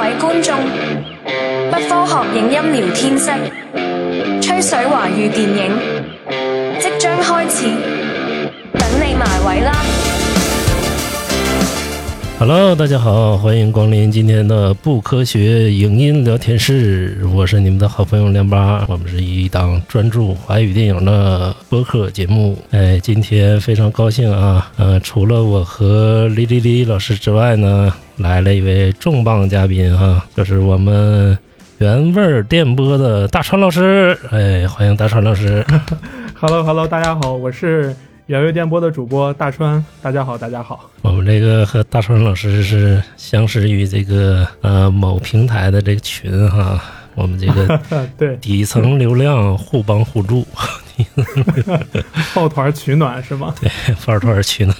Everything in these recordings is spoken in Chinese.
位观众，不科学影音聊天室，吹水华语电影即将开始，等你埋位啦！Hello，大家好，欢迎光临今天的不科学影音聊天室，我是你们的好朋友亮八，我们是一档专注华语电影的播客节目。哎，今天非常高兴啊，呃，除了我和李李李老师之外呢，来了一位重磅嘉宾啊，就是我们原味电波的大川老师。哎，欢迎大川老师。Hello Hello，大家好，我是原味电波的主播大川，大家好，大家好。我们这个和大川老师是相识于这个呃某平台的这个群哈，我们这个 对，底层流量互帮互助，抱团取暖是吗？对抱团取暖，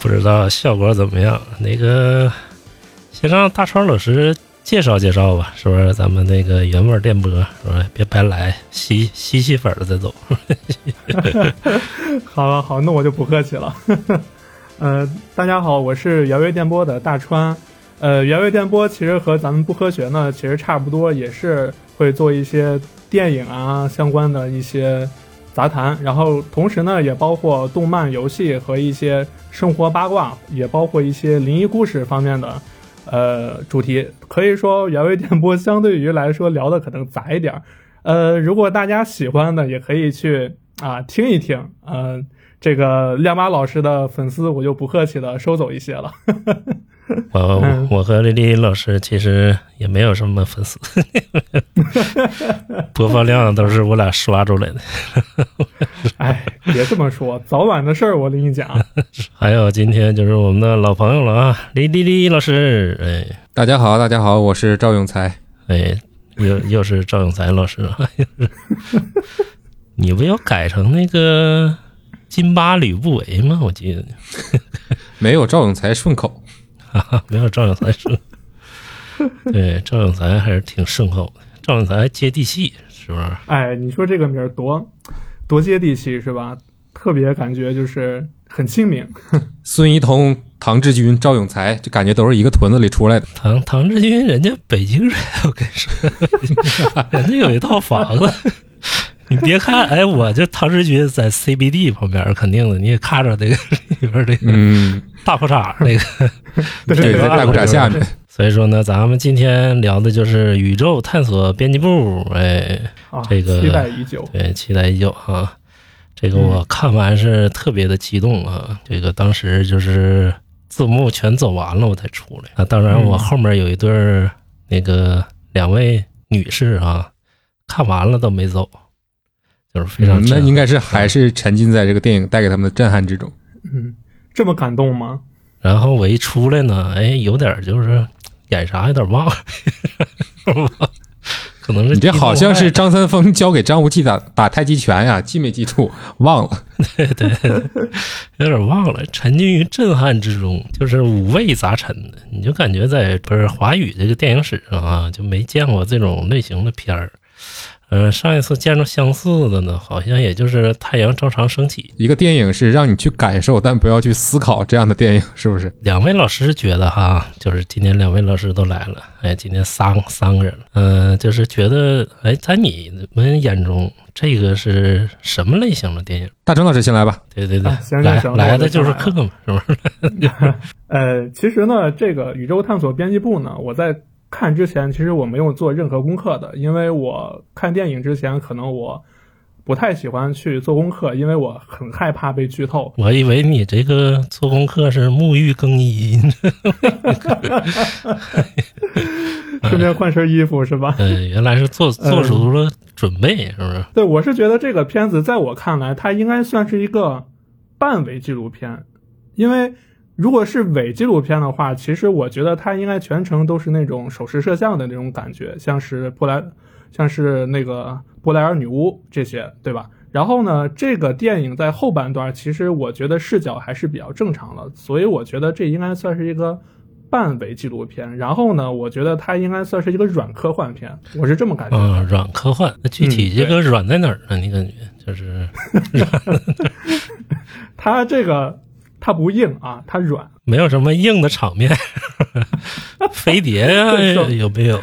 不知道效果怎么样？那个先让大川老师介绍介绍吧，是不是？咱们那个原味电波是吧？别白来，吸吸吸粉儿再走。好了好，那我就不客气了。呃，大家好，我是原味电波的大川。呃，原味电波其实和咱们不科学呢，其实差不多，也是会做一些电影啊相关的一些杂谈，然后同时呢，也包括动漫、游戏和一些生活八卦，也包括一些灵异故事方面的呃主题。可以说，原味电波相对于来说聊的可能杂一点儿。呃，如果大家喜欢的，也可以去啊听一听。嗯、这个亮妈老师的粉丝，我就不客气的收走一些了。我嗯我和丽丽老师其实也没有什么粉丝，播放量都是我俩刷出来的。哎，别这么说，早晚的事儿，我跟你讲。还有今天就是我们的老朋友了啊，李丽丽老师，哎大家好，大家好，我是赵永才。哎，又又是赵永才老师了。你不要改成那个金巴吕不韦吗？我记得没有赵永才顺口，哈哈，没有赵永才顺。对，赵永才还是挺顺口的，赵永才接地气，是不是？哎，你说这个名儿多多接地气是吧？特别感觉就是很亲民。孙一通、唐志军、赵永才，就感觉都是一个屯子里出来的。唐唐志军人家北京人，我跟你说，人家有一套房子。你别看，哎，我这唐诗军在 CBD 旁边，肯定的，你也看着那个 里边这个嗯，大裤衩那个。对，在大裤衩下面。所以说呢，咱们今天聊的就是宇宙探索编辑部，哎，啊，这个期待已久。对，期待已久啊。这个我看完是特别的激动啊，这个当时就是字幕全走完了我才出来啊。当然，我后面有一对儿那个两位女士啊，看完了都没走，就是非常嗯、那应该是还是沉浸在这个电影带给他们的震撼之中。嗯，这么感动吗？然后我一出来呢，哎，有点就是演啥有点忘了，可能是你这好像是张三丰教给张无忌打打太极拳呀，记没记住？忘了。对对有点忘了，沉浸于震撼之中，就是五味杂陈的，你就感觉在不是华语这个电影史上啊，就没见过这种类型的片儿。呃，上一次见着相似的呢，好像也就是《太阳照常升起一个电影是让你去感受，但不要去思考这样的电影，是不是？》。两位老师觉得哈，就是今天两位老师都来了，哎，今天三三个人了，嗯、就是觉得，哎，在你们眼中，这个是什么类型的电影？大成老师先来吧。对对对，啊行行来行来的就是客嘛，是不是？呃，其实呢，这个宇宙探索编辑部呢，我在看之前，其实我没有做任何功课的，因为我看电影之前，可能我不太喜欢去做功课，因为我很害怕被剧透。我以为你这个做功课是沐浴更衣，顺便换身衣服是吧？嗯，原来是做做足了准备，是不是？对，我是觉得这个片子在我看来，它应该算是一个半伪纪录片，因为如果是伪纪录片的话，其实我觉得它应该全程都是那种手持摄像的那种感觉，像是布莱，像是那个布莱尔女巫这些，对吧？然后呢，这个电影在后半段，其实我觉得视角还是比较正常的，所以我觉得这应该算是一个半伪纪录片。然后呢，我觉得它应该算是一个软科幻片，我是这么感觉的。嗯，软科幻。那具体嗯这个软在哪儿呢？你感觉就是 它这个它不硬啊，它软。没有什么硬的场面，飞碟呀、对是有没有？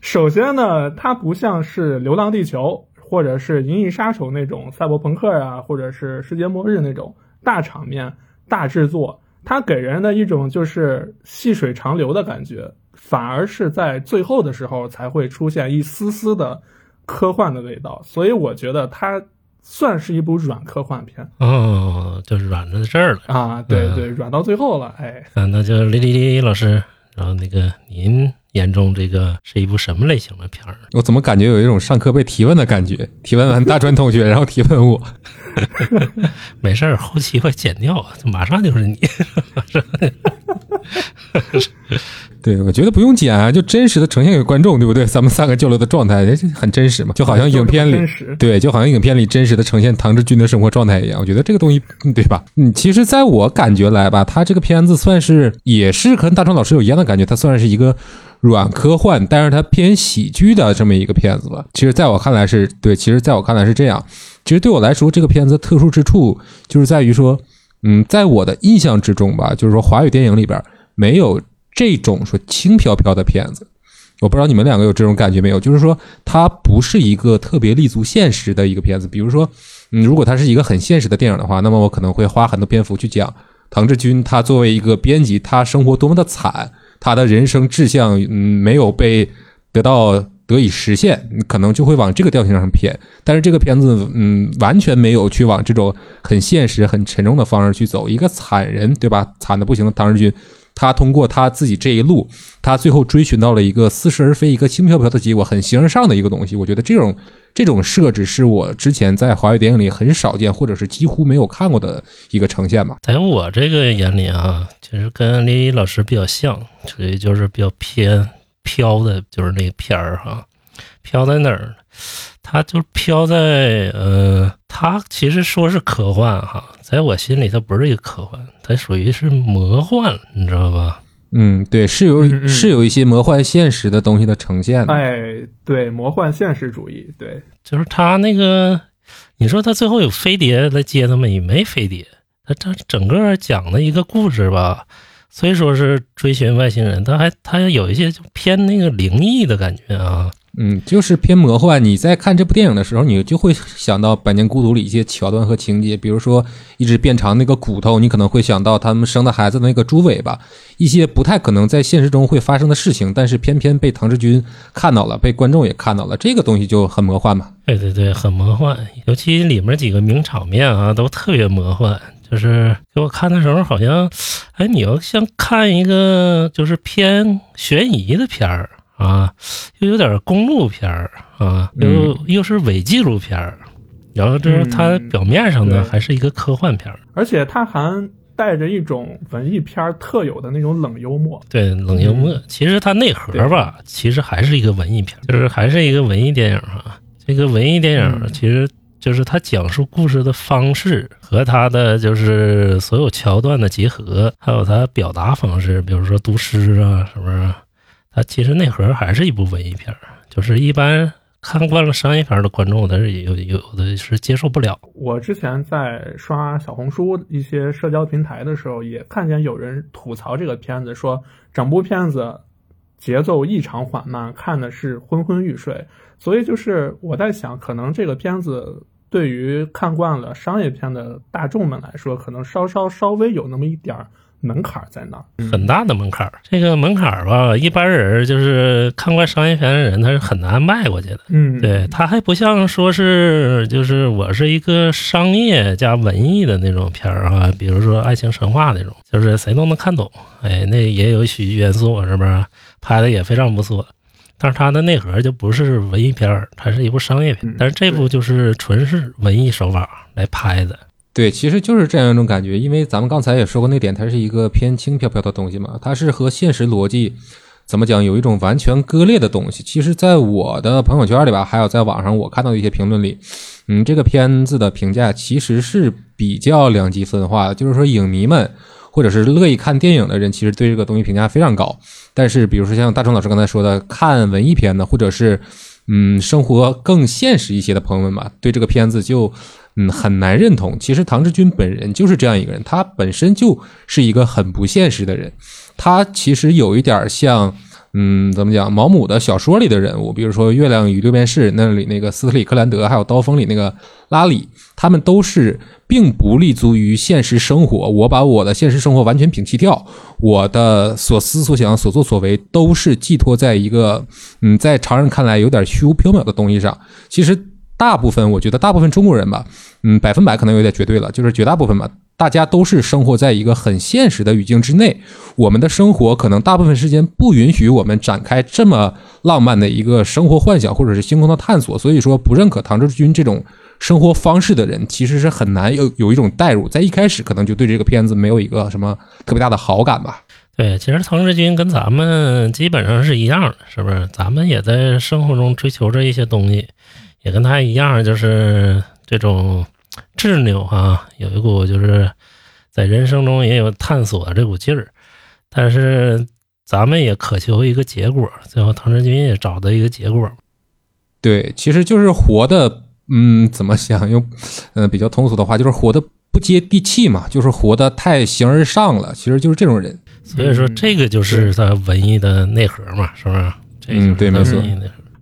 首先呢，它不像是《流浪地球》或者是《银翼杀手》那种赛博朋克啊，或者是世界末日那种大场面、大制作，它给人的一种就是细水长流的感觉，反而是在最后的时候才会出现一丝丝的科幻的味道。所以我觉得它算是一部软科幻片哦，就软在这儿了。啊，对嗯对，软到最后了，哎。啊，那就李李李老师，然后那个您眼中这个是一部什么类型的片儿？我怎么感觉有一种上课被提问的感觉？提问完大专同学，然后提问我。没事儿，后期会剪掉，马上就是你。对，我觉得不用剪啊，就真实的呈现给观众，对不对？咱们三个交流的状态，这很真实嘛，就好像影片里对，就好像影片里真实的呈现唐志军的生活状态一样。我觉得这个东西，嗯对吧？嗯，其实在我感觉来吧，他这个片子算是也是跟大川老师有一样的感觉，他算是一个软科幻，但是它偏喜剧的这么一个片子吧。其实在我看来是对，其实在我看来是这样。其实对我来说，这个片子特殊之处就是在于说，嗯，在我的印象之中吧，就是说华语电影里边没有这种说轻飘飘的片子。我不知道你们两个有这种感觉没有？就是说，它不是一个特别立足现实的一个片子。比如说，嗯，如果它是一个很现实的电影的话，那么我可能会花很多篇幅去讲唐志军他作为一个编辑，他生活多么的惨，他的人生志向嗯没有被得到得以实现，可能就会往这个调性上偏。但是这个片子嗯完全没有去往这种很现实、很沉重的方式去走。一个惨人对吧？惨的不行的唐志军。他通过他自己这一路，他最后追寻到了一个似是而非、一个轻飘飘的结果，很形而上的一个东西。我觉得这种这种设置是我之前在华语电影里很少见，或者是几乎没有看过的一个呈现吧。在我这个眼里啊，其实跟李老师比较像，所以就是比较偏飘的，就是那片儿哈，飘在哪儿？它就飘在呃，它其实说是科幻哈，在我心里它不是一个科幻，它属于是魔幻，你知道吧？嗯，对，是有嗯嗯是有一些魔幻现实的东西的呈现的。哎，对，魔幻现实主义，对，就是他那个，你说他最后有飞碟来接他们，也没飞碟。他这整个讲的一个故事吧，虽说是追寻外星人，他还他有一些就偏那个灵异的感觉啊。嗯，就是偏魔幻。你在看这部电影的时候，你就会想到《百年孤独》里一些桥段和情节，比如说一直变长那个骨头，你可能会想到他们生的孩子的那个猪尾巴，一些不太可能在现实中会发生的事情，但是偏偏被唐志军看到了，被观众也看到了，这个东西就很魔幻嘛。对对对，很魔幻，尤其里面几个名场面啊，都特别魔幻。就是给我看的时候，好像，哎，你要像看一个就是偏悬疑的片儿啊，又有点公路片儿啊，又、又是伪纪录片儿，然后就是它嗯表面上呢、对还是一个科幻片儿，而且它还带着一种文艺片儿特有的那种冷幽默。对冷幽默。其实它内核吧，其实还是一个文艺片儿，就是还是一个文艺电影啊。这个文艺电影嗯其实就是它讲述故事的方式和它的就是所有桥段的结合，还有它表达方式，比如说读诗啊，是不其实内核还是一部文艺片，就是一般看惯了商业片的观众，但是有有的是接受不了。我之前在刷小红书一些社交平台的时候，也看见有人吐槽这个片子，说整部片子节奏异常缓慢，看的是昏昏欲睡。所以就是我在想，可能这个片子对于看惯了商业片的大众们来说，可能稍稍稍微有那么一点儿门槛儿在那儿。很大的门槛儿，这个门槛儿吧，一般人就是看惯商业片的人，他是很难迈过去的。嗯，对，他还不像说是就是我是一个商业加文艺的那种片儿啊，比如说爱情神话那种，就是谁都能看懂。哎，那也有喜剧元素，是不是？拍的也非常不错。但是它的内核就不是文艺片儿，它是一部商业片嗯。但是这部就是纯是文艺手法来拍的。对，其实就是这样一种感觉，因为咱们刚才也说过那点，它是一个偏轻飘飘的东西嘛，它是和现实逻辑怎么讲有一种完全割裂的东西。其实，在我的朋友圈里吧，还有在网上我看到的一些评论里，嗯，这个片子的评价其实是比较两极分化的，就是说影迷们或者是乐意看电影的人，其实对这个东西评价非常高。但是，比如说像大成老师刚才说的，看文艺片的，或者是嗯生活更现实一些的朋友们吧，对这个片子就嗯很难认同。其实唐志军本人就是这样一个人，他本身就是一个很不现实的人。他其实有一点像。嗯，怎么讲？毛姆的小说里的人物，比如说《月亮与六便士》那里那个斯特里克兰德，还有《刀锋》里那个拉里，他们都是并不立足于现实生活。我把我的现实生活完全摒弃掉，我的所思所想、所作所为都是寄托在一个嗯，在常人看来有点虚无缥缈的东西上。其实大部分，我觉得大部分中国人吧，嗯，百分百可能有点绝对了，就是绝大部分吧。大家都是生活在一个很现实的语境之内，我们的生活可能大部分时间不允许我们展开这么浪漫的一个生活幻想或者是星空的探索，所以说不认可唐志军这种生活方式的人，其实是很难有有一种代入，在一开始可能就对这个片子没有一个什么特别大的好感吧。对，其实唐志军跟咱们基本上是一样的，是不是？咱们也在生活中追求着一些东西，也跟他一样，就是这种。执拗啊，有一股就是在人生中也有探索这股劲儿，但是咱们也渴求一个结果。最后，唐志军也找到一个结果。对，其实就是活的，嗯，怎么想用，嗯，比较通俗的话，就是活的不接地气嘛，就是活的太形而上了。其实就是这种人。所以说，这个就是他文艺的内核嘛，是不是？嗯，对，没错。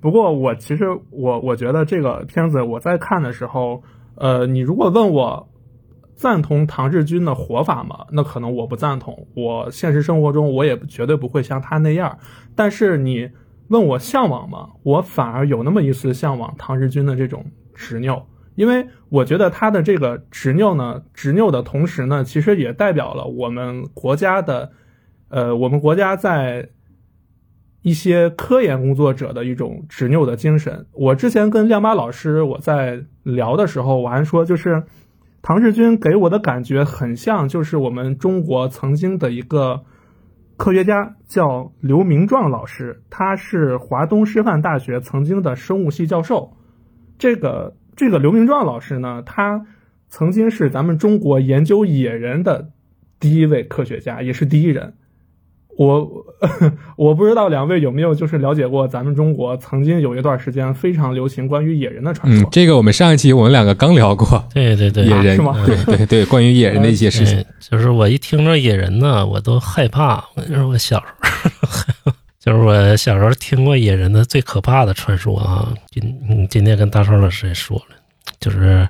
不过，我其实我我觉得这个片子我在看的时候。呃，你如果问我赞同唐志军的活法吗？那可能我不赞同。我现实生活中我也绝对不会像他那样。但是你问我向往吗？我反而有那么一丝向往唐志军的这种执拗，因为我觉得他的这个执拗呢，执拗的同时呢，其实也代表了我们国家的，呃，我们国家在。一些科研工作者的一种执拗的精神。我之前跟亮妈老师我在聊的时候，我还说，就是唐志军给我的感觉很像，就是我们中国曾经的一个科学家，叫刘明壮老师，他是华东师范大学曾经的生物系教授。这个这个刘明壮老师呢，他曾经是咱们中国研究野人的第一位科学家，也是第一人。我我不知道两位有没有就是了解过咱们中国曾经有一段时间非常流行关于野人的传说。嗯，这个我们上一期我们两个刚聊过。对对对，野人是吗？对对对，关于野人的一些事情。就是我一听着野人呢，我都害怕。我就是我小时候，就是我小时候听过野人的最可怕的传说啊。今今天跟大超老师也说了，就是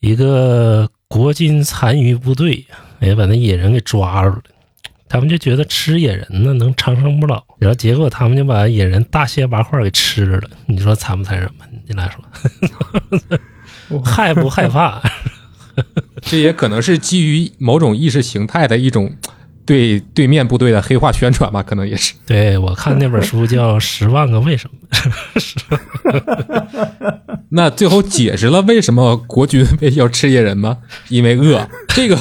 一个国军残余部队，哎，把那野人给抓住了。他们就觉得吃野人呢能长生不老，然后结果他们就把野人大卸八块给吃了。你说残不残忍吧？你来说，害不害怕？这也可能是基于某种意识形态的一种对对面部队的黑化宣传吧？可能也是。对我看那本书叫《十万个为什么》，那最后解释了为什么国军要吃野人吗？因为饿。这个。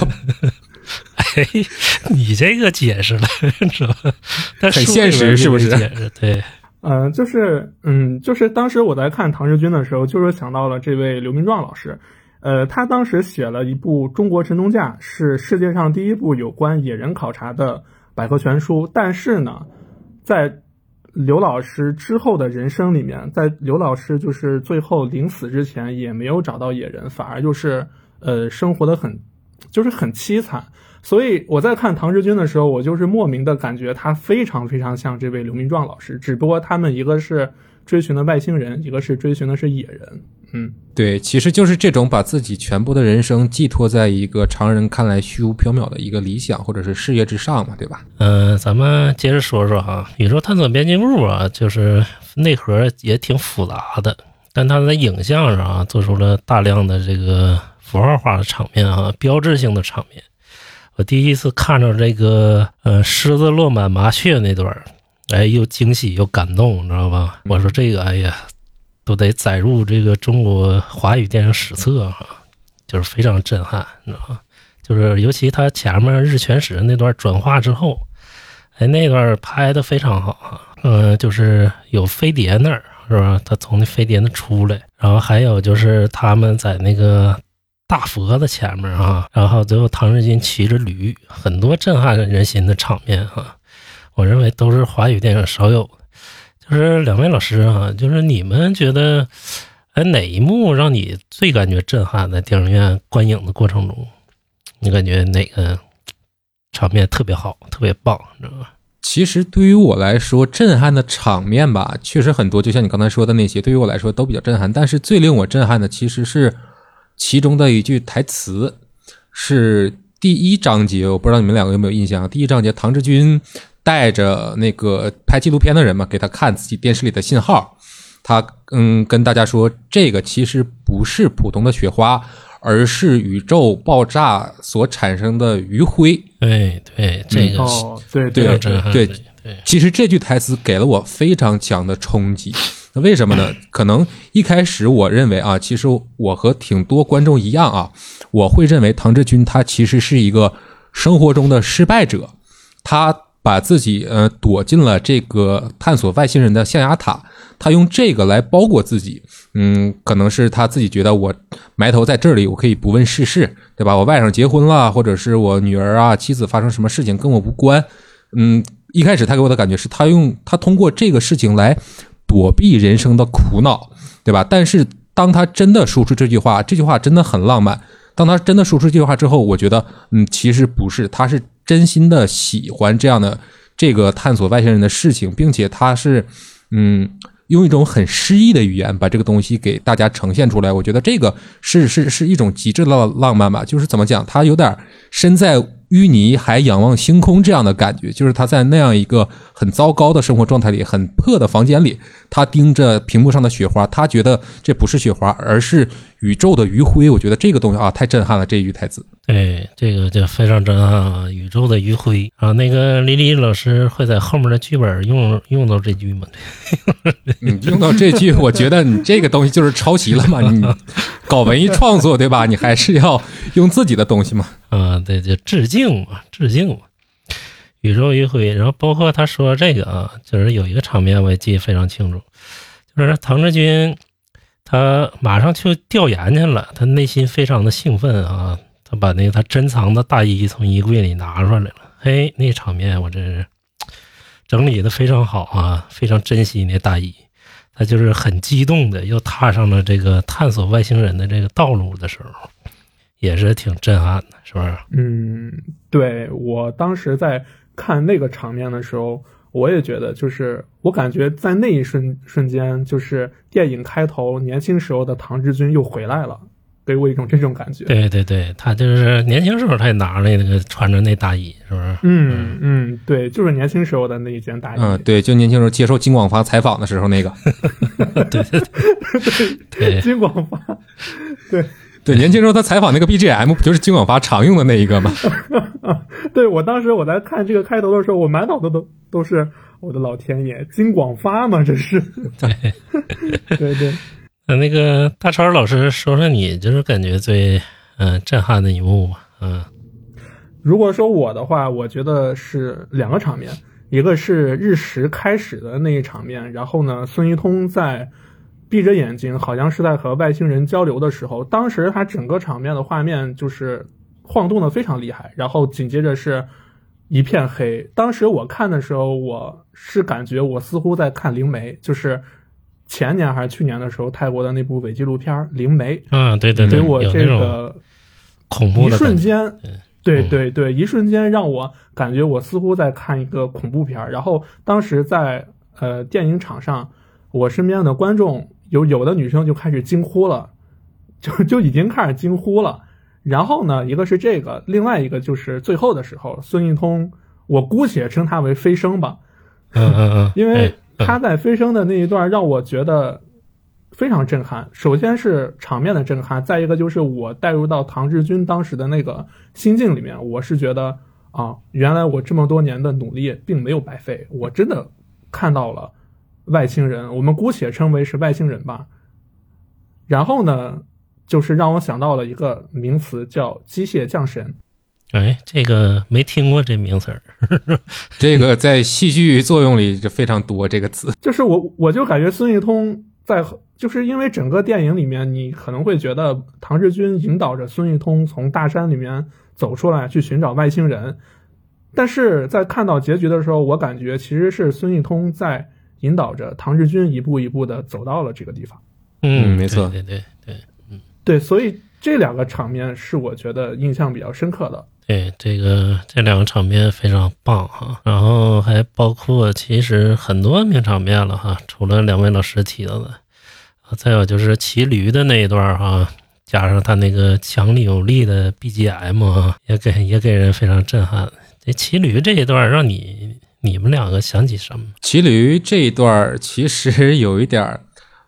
哎，你这个解释了，是吧？很现实，是不是？解释对，嗯，就是，嗯，就是当时我在看唐志军的时候，就是想到了这位刘明壮老师，呃，他当时写了一部《中国神农架》，是世界上第一部有关野人考察的百科全书。但是呢，在刘老师之后的人生里面，在刘老师就是最后临死之前，也没有找到野人，反而就是呃，生活的很，就是很凄惨。所以我在看唐志军的时候，我就是莫名的感觉他非常非常像这位刘明壮老师，只不过他们一个是追寻的外星人，一个是追寻的是野人。嗯，对，其实就是这种把自己全部的人生寄托在一个常人看来虚无缥缈的一个理想或者是事业之上嘛，对吧？嗯，咱们接着说说哈，宇宙探索编辑部啊，就是内核也挺复杂的，但他在影像上啊做出了大量的这个符号化的场面啊，标志性的场面。我第一次看着这个，呃，狮子落满麻雀那段哎，又惊喜又感动，你知道吧？我说这个，哎呀，都得载入这个中国华语电影史册哈，就是非常震撼，你知道吗？就是尤其他前面日全食那段转化之后，哎，那段拍的非常好啊，嗯，就是有飞碟那儿是吧？他从那飞碟那出来，然后还有就是他们在那个。大佛的前面啊，然后最后唐志军骑着驴，很多震撼人心的场面啊，我认为都是华语电影少有的。就是两位老师啊，就是你们觉得，哎，哪一幕让你最感觉震撼？在电影院观影的过程中，你感觉哪个场面特别好，特别棒，你知道吧？其实对于我来说，震撼的场面吧，确实很多。就像你刚才说的那些，对于我来说都比较震撼。但是最令我震撼的，其实是其中的一句台词，是第一章节。我不知道你们两个有没有印象？第一章节，唐志军带着那个拍纪录片的人嘛，给他看自己电视里的信号。他嗯跟大家说，这个其实不是普通的雪花，而是宇宙爆炸所产生的余晖。对对，这个是哦，对对对对，其实这句台词给了我非常强的冲击。那为什么呢？可能一开始我认为啊，其实我和挺多观众一样啊，我会认为唐志军他其实是一个生活中的失败者，他把自己呃躲进了这个探索外星人的象牙塔，他用这个来包裹自己。嗯，可能是他自己觉得我埋头在这里，我可以不问世事，对吧？我外甥结婚了，或者是我女儿啊、妻子发生什么事情跟我无关。嗯，一开始他给我的感觉是他用他通过这个事情来躲避人生的苦恼，对吧？但是当他真的说出这句话，这句话真的很浪漫。当他真的说出这句话之后，我觉得，嗯，其实不是，他是真心的喜欢这样的这个探索外星人的事情，并且他是，嗯，用一种很诗意的语言把这个东西给大家呈现出来。我觉得这个是是是一种极致的浪漫吧，就是怎么讲，他有点身在淤泥还仰望星空这样的感觉，就是他在那样一个很糟糕的生活状态里，很破的房间里，他盯着屏幕上的雪花，他觉得这不是雪花，而是宇宙的余晖。我觉得这个东西啊，太震撼了，这一句台词。对，这个就非常震撼啊！宇宙的余晖啊，那个李李老师会在后面的剧本用用到这句吗？你 用到这句，我觉得你这个东西就是抄袭了嘛。你搞文艺创作对吧？你还是要用自己的东西嘛。啊，对，就致敬嘛，致敬嘛。宇宙余晖，然后包括他说这个啊，就是有一个场面我也记得非常清楚，就是唐志军他马上去调研去了，他内心非常的兴奋啊，他把那个他珍藏的大衣从衣柜里拿出来了，嘿，那场面我真是整理的非常好啊，非常珍惜那大衣。他就是很激动的，又踏上了这个探索外星人的这个道路的时候，也是挺震撼的，是不是？嗯，对我当时在看那个场面的时候，我也觉得，就是我感觉在那一瞬瞬间，就是电影开头年轻时候的唐志军又回来了，给我一种这种感觉。对对对，他就是年轻时候他也拿着那个穿着那大衣，是不是？嗯嗯，对，就是年轻时候的那一件大衣。嗯，对，就年轻时候接受金广发采访的时候那个。对对对对 金广发，对对，年轻时候他采访那个 BGM 不就是金广发常用的那一个吗？对，我当时我在看这个开头的时候，我满脑子都都是我的老天爷，金广发嘛？这是。对对对。那那个大超老师说说你就是感觉最嗯、呃震撼的一幕吧？嗯如果说我的话，我觉得是两个场面，一个是日食开始的那一场面，然后呢，孙一通在闭着眼睛，好像是在和外星人交流的时候，当时他整个场面的画面就是晃动的非常厉害，然后紧接着是一片黑。当时我看的时候，我是感觉我似乎在看灵媒，就是前年还是去年的时候，泰国的那部伪纪录片《灵媒》，嗯，对对对，给我这个恐怖一。瞬间，对嗯对对，一瞬间让我感觉我似乎在看一个恐怖片儿。然后当时在呃电影场上，我身边的观众有有的女生就开始惊呼了，就就已经开始惊呼了。然后呢，一个是这个，另外一个就是最后的时候，孙一通，我姑且称他为飞升吧，嗯嗯嗯，因为哎他在飞升的那一段让我觉得非常震撼。首先是场面的震撼，再一个就是我带入到唐志军当时的那个心境里面，我是觉得啊，原来我这么多年的努力并没有白费，我真的看到了外星人，我们姑且称为是外星人吧。然后呢，就是让我想到了一个名词叫机械降神。哎，这个没听过这名词儿。这个在戏剧作用里就非常多这个词。就是我我就感觉孙一通在，就是因为整个电影里面，你可能会觉得唐志军引导着孙一通从大山里面走出来去寻找外星人，但是在看到结局的时候，我感觉其实是孙一通在引导着唐志军一步一步的走到了这个地方。嗯没错对对对嗯，对，所以这两个场面是我觉得印象比较深刻的。对，这个这两个场面非常棒哈，然后还包括其实很多名场面了哈，除了两位老师提到的，啊，再有就是骑驴的那一段哈，加上他那个强力有力的 BGM 啊，也给也给人非常震撼。这骑驴这一段让你你们两个想起什么？骑驴这一段儿其实有一点儿，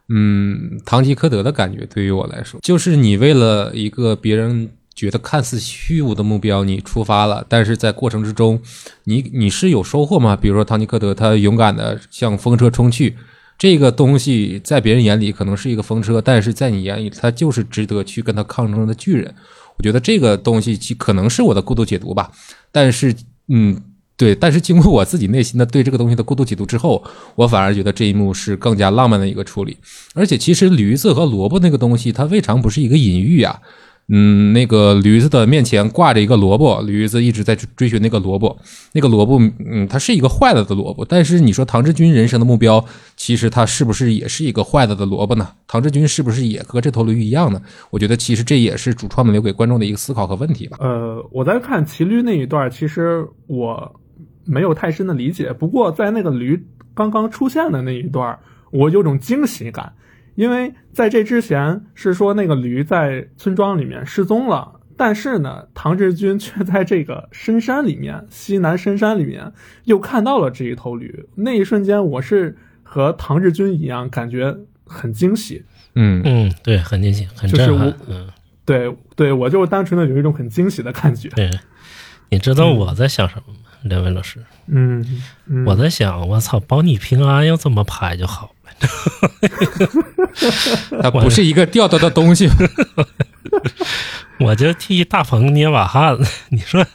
嗯，堂吉诃德的感觉。对于我来说，就是你为了一个别人觉得看似虚无的目标，你出发了，但是在过程之中，你你是有收获吗？比如说堂吉诃德，他勇敢的向风车冲去，这个东西在别人眼里可能是一个风车，但是在你眼里，他就是值得去跟他抗争的巨人。我觉得这个东西其可能是我的过度解读吧，但是，嗯。对，但是经过我自己内心的对这个东西的过度解读之后，我反而觉得这一幕是更加浪漫的一个处理。而且，其实驴子和萝卜那个东西，它未尝不是一个隐喻啊。嗯，那个驴子的面前挂着一个萝卜，驴子一直在追寻那个萝卜。那个萝卜，嗯，它是一个坏了的萝卜。但是你说唐志军人生的目标，其实他是不是也是一个坏了的萝卜呢？唐志军是不是也和这头驴一样呢？我觉得其实这也是主创们留给观众的一个思考和问题吧。呃，我在看骑驴那一段，其实我。没有太深的理解，不过在那个驴刚刚出现的那一段，我有种惊喜感，因为在这之前是说那个驴在村庄里面失踪了，但是呢，唐志军却在这个深山里面，西南深山里面又看到了这一头驴，那一瞬间我是和唐志军一样，感觉很惊喜。嗯嗯，对，很惊喜，很就是震撼我。嗯，对对，我就单纯的有一种很惊喜的感觉。对，你知道我在想什么吗？两位老师，嗯，嗯我在想，我操，保你平安要这么拍就好了。它不是一个掉掉的东西。我就替大鹏捏把汗。你说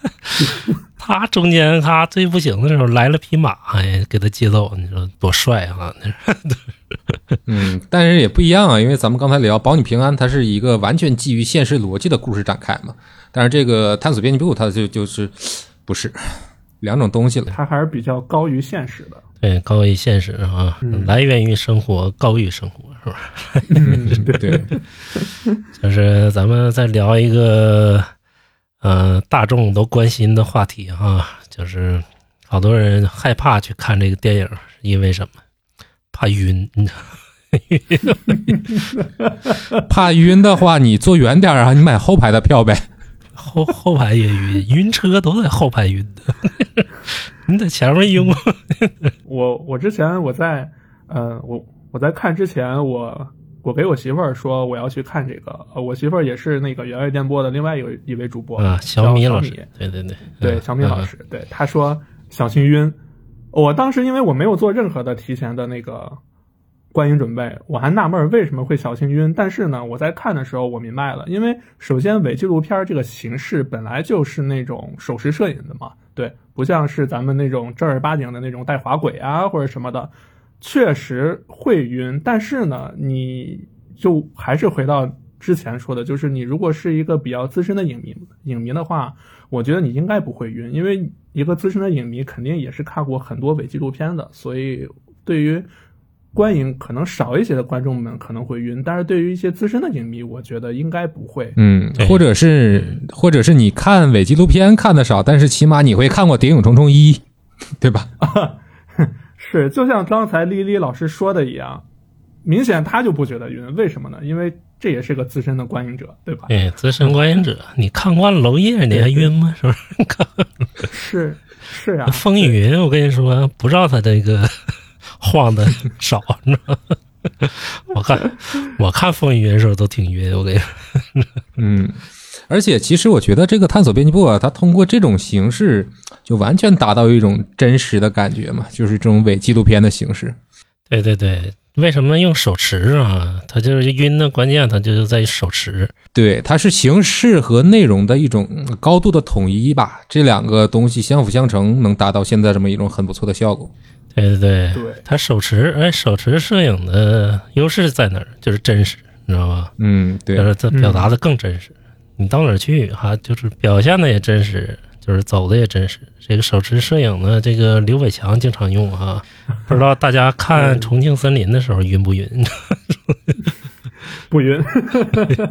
他中间他最不行的时候来了匹马，哎，给他接走，你说多帅啊！嗯，但是也不一样啊，因为咱们刚才聊保你平安，它是一个完全基于现实逻辑的故事展开嘛。但是这个探索编辑部，它就就是不是两种东西了。它还是比较高于现实的。对，高于现实啊，嗯来源于生活，高于生活，是吧？嗯，对对，就是咱们再聊一个，呃，大众都关心的话题哈，就是好多人害怕去看这个电影，因为什么？怕晕。你知道怕晕的话，你坐远点啊，你买后排的票呗。后后排也晕，晕车都在后排晕的，你在前面晕过？我我之前我在呃我我在看之前我我给我媳妇儿说我要去看这个，呃我媳妇儿也是那个原味电波的另外一位一位主播啊，小米老师，对对对，对嗯小米老，师，对他说小心晕。我当时因为我没有做任何的提前的那个观影准备，我还纳闷儿为什么会小心晕。但是呢，我在看的时候我明白了，因为首先伪纪录片这个形式本来就是那种手持摄影的嘛，对，不像是咱们那种正儿八经的那种带滑轨啊或者什么的，确实会晕。但是呢，你就还是回到之前说的，就是你如果是一个比较资深的影迷影迷的话，我觉得你应该不会晕，因为一个资深的影迷肯定也是看过很多伪纪录片的，所以对于观影可能少一些的观众们可能会晕，但是对于一些资深的影迷，我觉得应该不会。嗯，或者是或者是你看伪纪录片看的少，但是起码你会看过《谍影重重一》，对吧？是，就像刚才丽丽老师说的一样，明显他就不觉得晕，为什么呢？因为这也是个资深的观影者，对吧？对，资深观影者，你看惯了娄烨，你还晕吗？是不是？看是是啊、风雨云，我跟你说，不知道他这个晃的少，你知道吗？我看我看风雨云的时候都挺晕，我跟你说，嗯，而且其实我觉得这个探索编辑部啊，它通过这种形式，就完全达到一种真实的感觉嘛，就是这种伪纪录片的形式。对对对，为什么用手持啊？它就是晕的关键，它就是在于手持。对，它是形式和内容的一种嗯高度的统一吧，这两个东西相辅相成，能达到现在这么一种很不错的效果。对对对，对它手持，哎，手持摄影的优势在哪儿？就是真实，你知道吧？嗯，对就，是它表达的更真实。你到哪儿去哈、就是表现的也真实，就是走的也真实。这个手持摄影呢，这个刘伟强经常用哈、不知道大家看《重庆森林》的时候晕不晕？不晕。《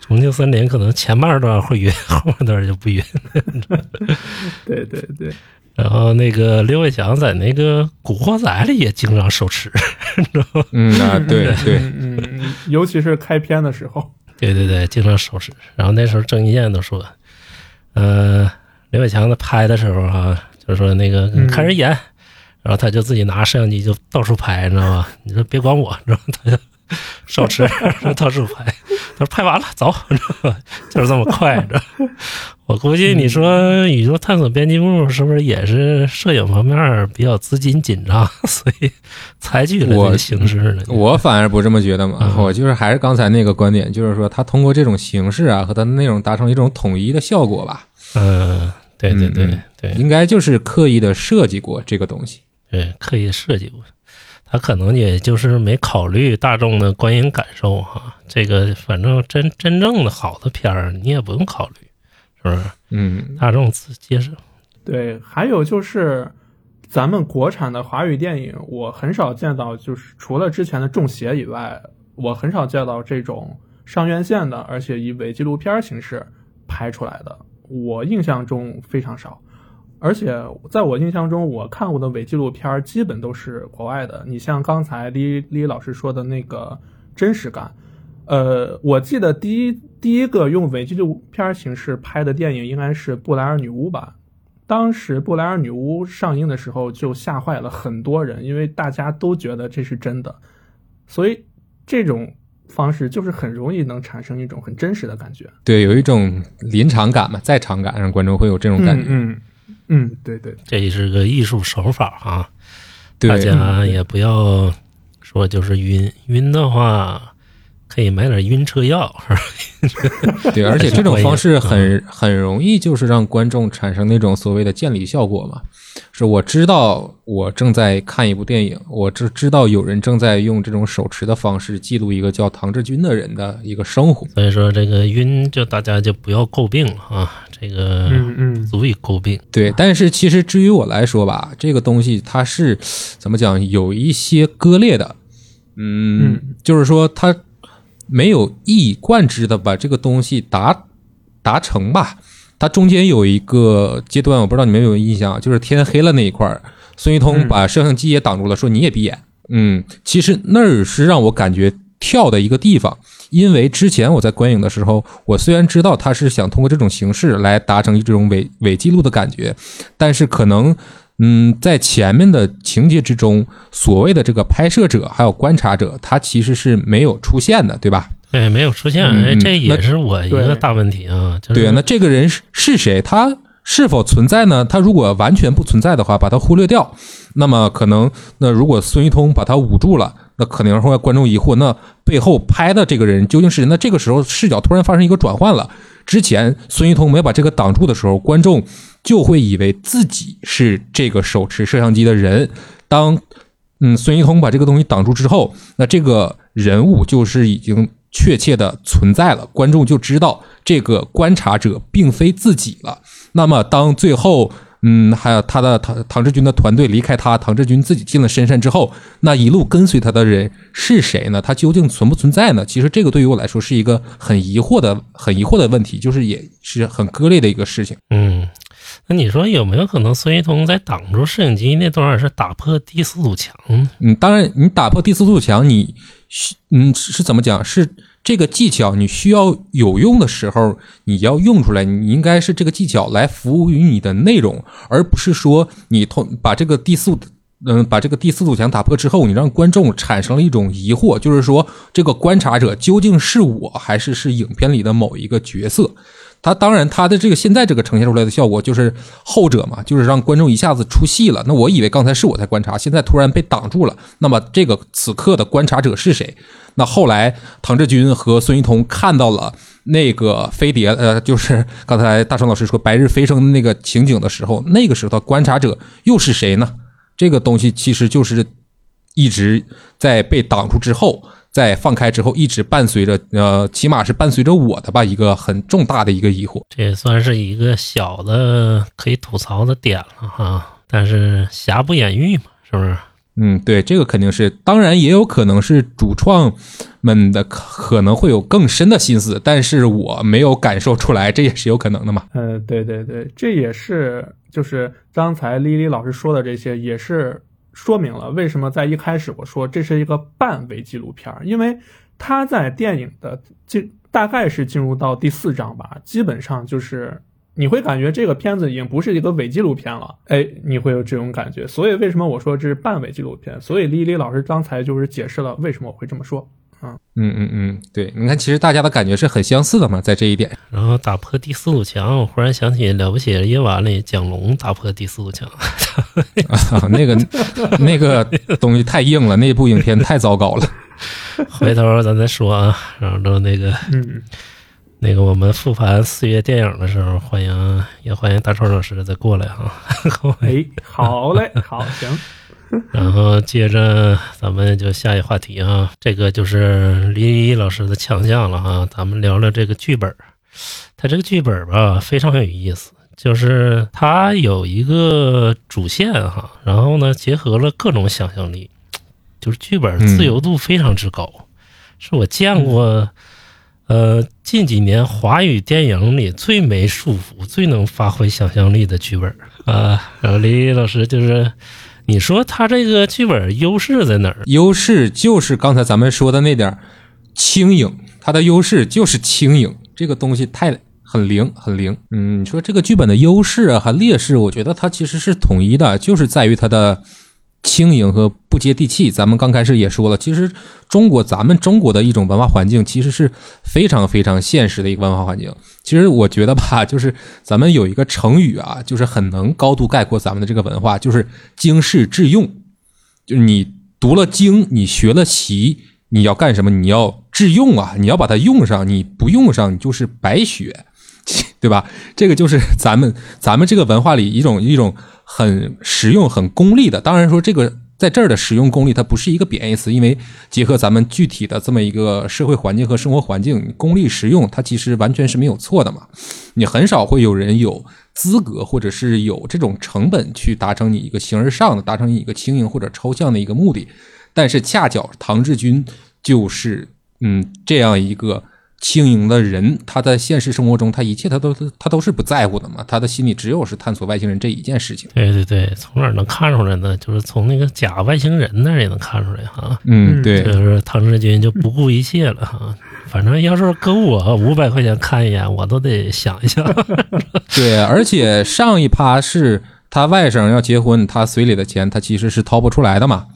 重重庆森林可能前半段会晕，后半段就不晕。对对对，然后那个刘伟强在那个《古惑仔》里也经常手持，你知道吗？嗯啊，对对，嗯嗯，尤其是开篇的时候，对对对，经常手持。然后那时候郑伊健都说，呃，刘伟强在拍的时候啊，就说那个嗯看人演，然后他就自己拿摄像机就到处拍，你知道吗？你说别管我，你知道吗？他就手持到处拍，他说拍完了走？就是这么快，你知道吗。我估计你说宇宙探索编辑部是不是也是摄影方面比较资金紧张，所以采取了这个形式呢？我反而不这么觉得嘛，嗯我就是还是刚才那个观点，就是说他通过这种形式啊和他的内容达成一种统一的效果吧，嗯，对对对对应该就是刻意的设计过这个东西。对，刻意设计过，他可能也就是没考虑大众的观影感受哈。这个反正真真正的好的片儿，你也不用考虑，是不是？嗯，大众自接受。对，还有就是咱们国产的华语电影，我很少见到，就是除了之前的《中邪》以外，我很少见到这种上院线的，而且以伪纪录片形式拍出来的。我印象中非常少，而且在我印象中，我看过的伪纪录片基本都是国外的。你像刚才李李老师说的那个真实感，呃，我记得第一第一个用伪纪录片形式拍的电影应该是《布莱尔女巫》吧。当时《布莱尔女巫》上映的时候就吓坏了很多人，因为大家都觉得这是真的，所以这种方式就是很容易能产生一种很真实的感觉。对，有一种临场感嘛，在场感，让观众会有这种感觉。嗯嗯嗯，对对，这也是个艺术手法啊，大家也不要说就是晕晕的话，可以买点晕车药，是吧？对，而且这种 方式嗯很很容易就是让观众产生那种所谓的见礼效果嘛。是我知道我正在看一部电影，我知知道有人正在用这种手持的方式记录一个叫唐志军的人的一个生活。所以说这个晕就大家就不要诟病了啊，这个嗯嗯足以诟病。对，但是其实至于我来说吧，这个东西它是怎么讲，有一些割裂的，嗯，嗯就是说它没有一以贯之的把这个东西达达成吧。它中间有一个阶段，我不知道你们有没有印象，就是天黑了那一块儿，孙一通嗯把摄像机也挡住了，说你也闭眼。嗯，其实那儿是让我感觉跳的一个地方，因为之前我在观影的时候，我虽然知道他是想通过这种形式来达成一种伪伪记录的感觉，但是可能，嗯，在前面的情节之中，所谓的这个拍摄者还有观察者，他其实是没有出现的，对吧？对，没有出现，这也是我一个大问题啊。就是对啊，那这个人是是谁？他是否存在呢？他如果完全不存在的话，把他忽略掉，那么可能那如果孙一通把他捂住了，那可能会让观众疑惑，那背后拍的这个人究竟是谁？那这个时候视角突然发生一个转换了。之前孙一通没有把这个挡住的时候，观众就会以为自己是这个手持摄像机的人。当嗯孙一通把这个东西挡住之后，那这个人物就是已经确切的存在了，观众就知道这个观察者并非自己了。那么当最后。嗯，还有他的唐唐志军的团队离开他，唐志军自己进了深山之后，那一路跟随他的人是谁呢？他究竟存不存在呢？其实这个对于我来说是一个很疑惑的、很疑惑的问题，就是也是很割裂的一个事情。嗯，那你说有没有可能孙一通在挡住摄影机那段是打破第四堵墙？嗯，当然，你打破第四堵墙，你需嗯是怎么讲？是这个技巧你需要有用的时候，你要用出来，你应该是这个技巧来服务于你的内容，而不是说你通把这个第四。嗯，把这个第四堵墙打破之后，你让观众产生了一种疑惑，就是说这个观察者究竟是我还是是影片里的某一个角色？他当然，他的这个现在这个呈现出来的效果就是后者嘛，就是让观众一下子出戏了。那我以为刚才是我在观察，现在突然被挡住了。那么这个此刻的观察者是谁？那后来唐志军和孙一通看到了那个飞碟，呃，就是刚才大成老师说白日飞升的那个情景的时候，那个时候的观察者又是谁呢？这个东西其实就是一直在被挡住之后。在放开之后，一直伴随着，呃，起码是伴随着我的吧，一个很重大的一个疑惑。这也算是一个小的可以吐槽的点了哈，但是瑕不掩瑜嘛，是不是？嗯，对，这个肯定是，当然也有可能是主创们的可可能会有更深的心思，但是我没有感受出来，这也是有可能的嘛。呃，对对对，这也是就是刚才丽丽老师说的这些，也是说明了为什么在一开始我说这是一个半伪纪录片儿，因为他在电影的进大概是进入到第四章吧，基本上就是你会感觉这个片子已经不是一个伪纪录片了，哎，你会有这种感觉。所以为什么我说这是半伪纪录片？所以李丽老师刚才就是解释了为什么我会这么说。嗯嗯嗯，对，你看，其实大家的感觉是很相似的嘛，在这一点。然后打破第四堵墙，我忽然想起《了不起的夜晚》里蒋龙打破第四堵墙，啊，那个那个东西太硬了，那部影片太糟糕了。回头咱再说啊。然后那个嗯，那个我们复盘四月电影的时候，欢迎也欢迎大川老师再过来哈。哎，好嘞，好，行，然后接着咱们就下一话题啊，这个就是李李老师的强项了哈。咱们聊聊这个剧本儿，他这个剧本儿吧非常有意思，就是他有一个主线哈，然后呢结合了各种想象力，就是剧本自由度非常之高，是我见过呃近几年华语电影里最没束缚、最能发挥想象力的剧本儿啊。然后李李老师就是。你说他这个剧本优势在哪儿？优势就是刚才咱们说的那点儿轻盈，它的优势就是轻盈，这个东西太很灵，很灵。嗯，你说这个剧本的优势啊和劣势，我觉得它其实是统一的，就是在于它的轻盈和不接地气。咱们刚开始也说了，其实中国咱们中国的一种文化环境，其实是非常非常现实的一个文化环境。其实我觉得吧，就是咱们有一个成语啊，就是很能高度概括咱们的这个文化，就是经世致用。就是你读了经，你学了习，你要干什么？你要致用啊！你要把它用上，你不用上，你就是白学，对吧？这个就是咱们咱们这个文化里一种一种很实用、很功利的。当然说这个在这儿的实用功利，它不是一个贬义词，因为结合咱们具体的这么一个社会环境和生活环境，功利实用，它其实完全是没有错的嘛。你很少会有人有资格或者是有这种成本去达成你一个形而上的、达成你一个轻盈或者抽象的一个目的。但是恰巧唐志军就是嗯这样一个轻盈的人，他在现实生活中他一切他都他都是不在乎的嘛，他的心里只有是探索外星人这一件事情。对对对，从哪能看出来呢？就是从那个假外星人那儿也能看出来哈。嗯，嗯对，就是唐志军就不顾一切了哈。反正要是搁我五百块钱看一眼，我都得想一想。对，而且上一趴是他外甥要结婚，他随礼的钱他其实是掏不出来的嘛。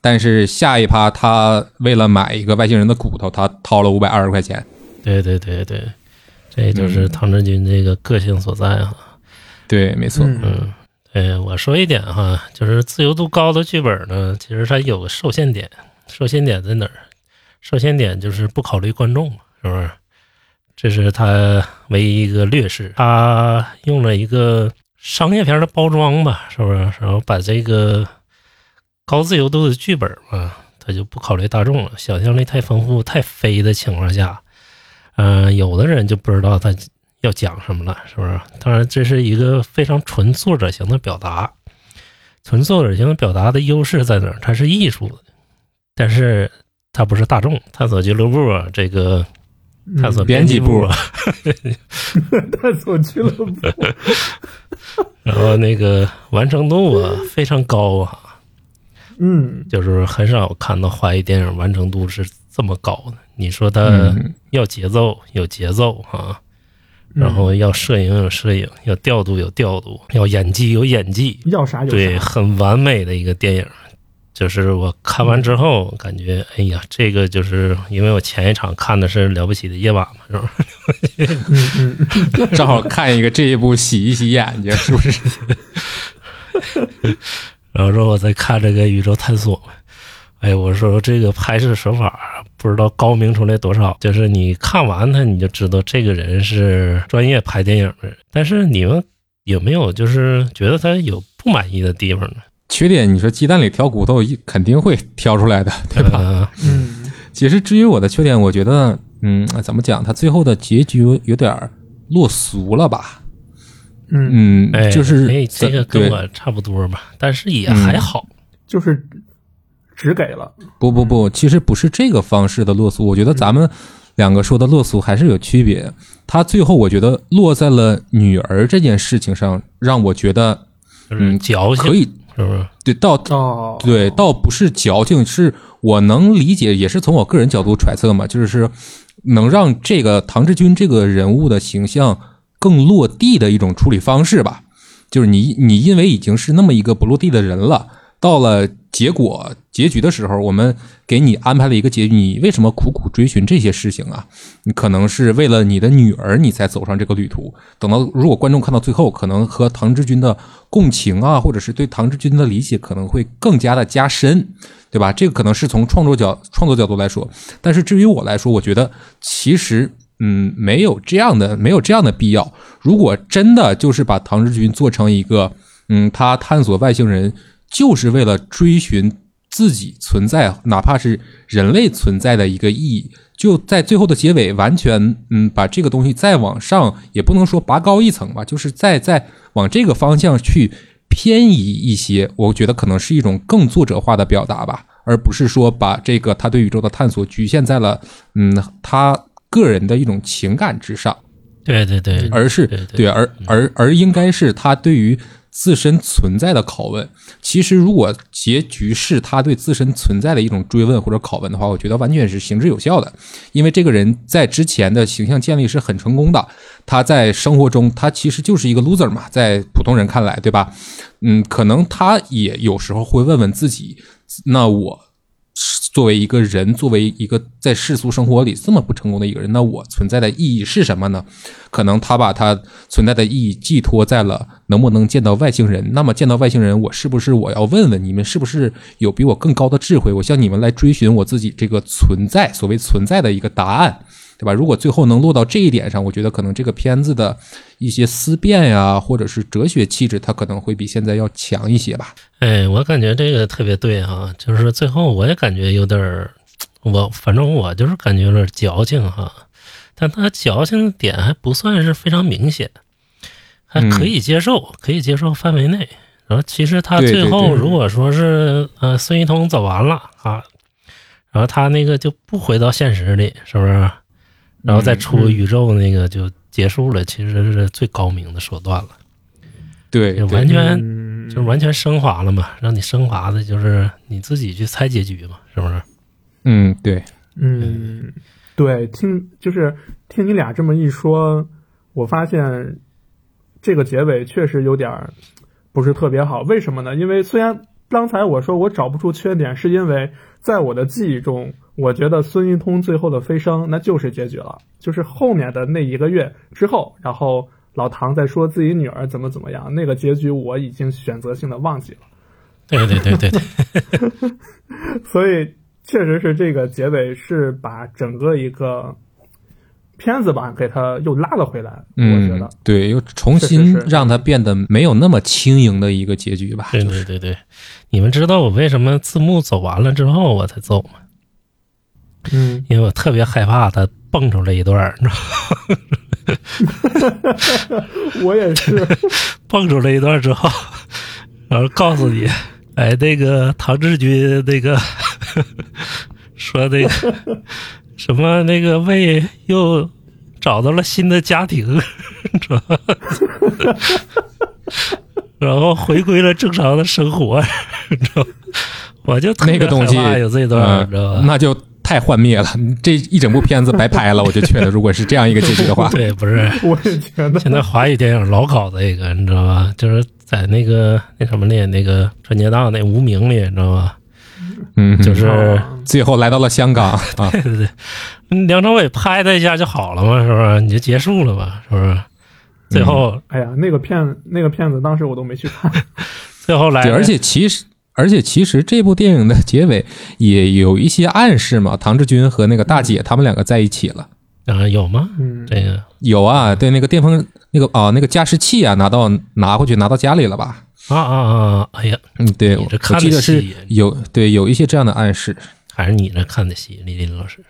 但是下一趴他为了买一个外星人的骨头，他掏了五百二十块钱。对对对对，这就是唐志军这个个性所在哈。对，没错。嗯嗯，对，我说一点哈，就是自由度高的剧本呢，其实它有个受限点，受限点在哪儿？受限点就是不考虑观众，是不是？这是它唯一一个劣势。他用了一个商业片的包装吧，是不是？然后把这个高自由度的剧本嘛，他就不考虑大众了，想象力太丰富、太飞的情况下，嗯、有的人就不知道他要讲什么了，是不是？当然，这是一个非常纯作者型的表达。纯作者型的表达的优势在哪儿？它是艺术的，但是它不是大众探索俱乐部啊，这个探索编辑部部啊，探索俱乐部，然后那个完成度啊非常高啊，嗯就是很少看到华语电影完成度是这么高的。你说它嗯。要节奏有节奏啊，嗯。然后要摄影有摄影，要调度有调度，要演技有演技，要啥有对，很完美的一个电影。就是我看完之后感觉，哎呀，这个就是因为我前一场看的是《了不起的夜晚》嘛，是吧？嗯嗯嗯，正好看一个这一部洗一洗眼睛，是不是？然后说我在看这个《宇宙探索》，哎，我说这个拍摄手法不知道高明出来多少，就是你看完他你就知道这个人是专业拍电影的人。但是你们有没有就是觉得他有不满意的地方呢？缺点，你说鸡蛋里挑骨头，一肯定会挑出来的，对吧？呃嗯其实至于我的缺点，我觉得，嗯，怎么讲？他最后的结局有点落俗了吧？嗯，嗯，哎，就是哎，这个跟我差不多吧，但是也还好。就是只给了。不不不，其实不是这个方式的落俗，我觉得咱们两个说的落俗还是有区别。他最后我觉得落在了女儿这件事情上，让我觉得嗯矫情，可以是不是？对倒哦，对，倒不是矫情，是我能理解，也是从我个人角度揣测嘛，就是能让这个唐志军这个人物的形象更落地的一种处理方式吧。就是你你因为已经是那么一个不落地的人了，到了结果结局的时候，我们给你安排了一个结局，你为什么苦苦追寻这些事情啊？你可能是为了你的女儿，你才走上这个旅途。等到如果观众看到最后，可能和唐志军的共情啊，或者是对唐志军的理解，可能会更加的加深，对吧？这个可能是从创作角创作角度来说，但是至于我来说，我觉得其实嗯没有这样的没有这样的必要。如果真的就是把唐志军做成一个嗯，他探索外星人就是为了追寻自己存在，哪怕是人类存在的一个意义，就在最后的结尾完全嗯把这个东西再往上，也不能说拔高一层吧，就是再再往这个方向去偏移一些，我觉得可能是一种更作者化的表达吧，而不是说把这个他对宇宙的探索局限在了嗯他个人的一种情感之上。对对对，而是对而而而应该是他对于自身存在的拷问。其实，如果结局是他对自身存在的一种追问或者拷问的话，我觉得完全是行之有效的。因为这个人在之前的形象建立是很成功的，他在生活中他其实就是一个 loser 嘛，在普通人看来，对吧？嗯，可能他也有时候会问问自己，那我。作为一个人，作为一个在世俗生活里这么不成功的一个人，那我存在的意义是什么呢？可能他把他存在的意义寄托在了能不能见到外星人。那么见到外星人，我是不是我要问问你们，是不是有比我更高的智慧？我向你们来追寻我自己这个存在，所谓存在的一个答案，对吧？如果最后能落到这一点上，我觉得可能这个片子的一些思辨呀，或者是哲学气质，它可能会比现在要强一些吧。哎，我感觉这个特别对哈，就是最后我也感觉有点儿，我反正我就是感觉有点矫情哈，但他矫情的点还不算是非常明显，还可以接受，可以接受范围内。然后其实他最后如果说是呃孙一通走完了啊，然后他那个就不回到现实里，是不是？然后再出嗯宇宙那个就结束了，其实是最高明的手段了，对，对完全嗯，就是完全升华了嘛，让你升华的就是你自己去猜结局嘛，是不是？嗯，对，嗯，对，听就是听你俩这么一说，我发现这个结尾确实有点儿不是特别好。为什么呢？因为虽然刚才我说我找不出缺点，是因为在我的记忆中，我觉得孙一通最后的飞升那就是结局了，就是后面的那一个月之后，然后老唐在说自己女儿怎么怎么样，那个结局我已经选择性的忘记了。对对对对对，所以确实是这个结尾是把整个一个片子吧给他又拉了回来，我觉嗯得，对，又重新让他变得没有那么轻盈的一个结局吧。对对对对，你们知道我为什么字幕走完了之后我才走吗？嗯，因为我特别害怕他蹦出来一段，你知道吗？我也是，蹦出来一段之后，然后告诉你，哎，那个唐志军那个 说那个什么那个魏又找到了新的家庭，你知道吗？然后回归了正常的生活，你知道吗？我就特别那个东西有这段你知道吧？那就太幻灭了，这一整部片子白拍了。我就觉得，如果是这样一个结局的话，对，不是。我也觉得，现在华语电影老搞这个，你知道吧？就是在那个那什么里，那个春节档那无名里，你知道吧？嗯，就是哦最后来到了香港 啊，对对对，梁朝伟拍他一下就好了嘛，是不是？你就结束了嘛，是不是？最后、哎呀，那个片那个片子当时我都没去看，最后来而且其实。而且其实这部电影的结尾也有一些暗示嘛，唐志军和那个大姐他们两个在一起了。啊有吗？嗯，这个有啊，对，那个电风那个啊那个加湿器啊，拿到拿回去拿到家里了吧？啊啊啊！哎呀，嗯，对，我你这看我记得是有对有一些这样的暗示。还是你那看的戏，李林老师，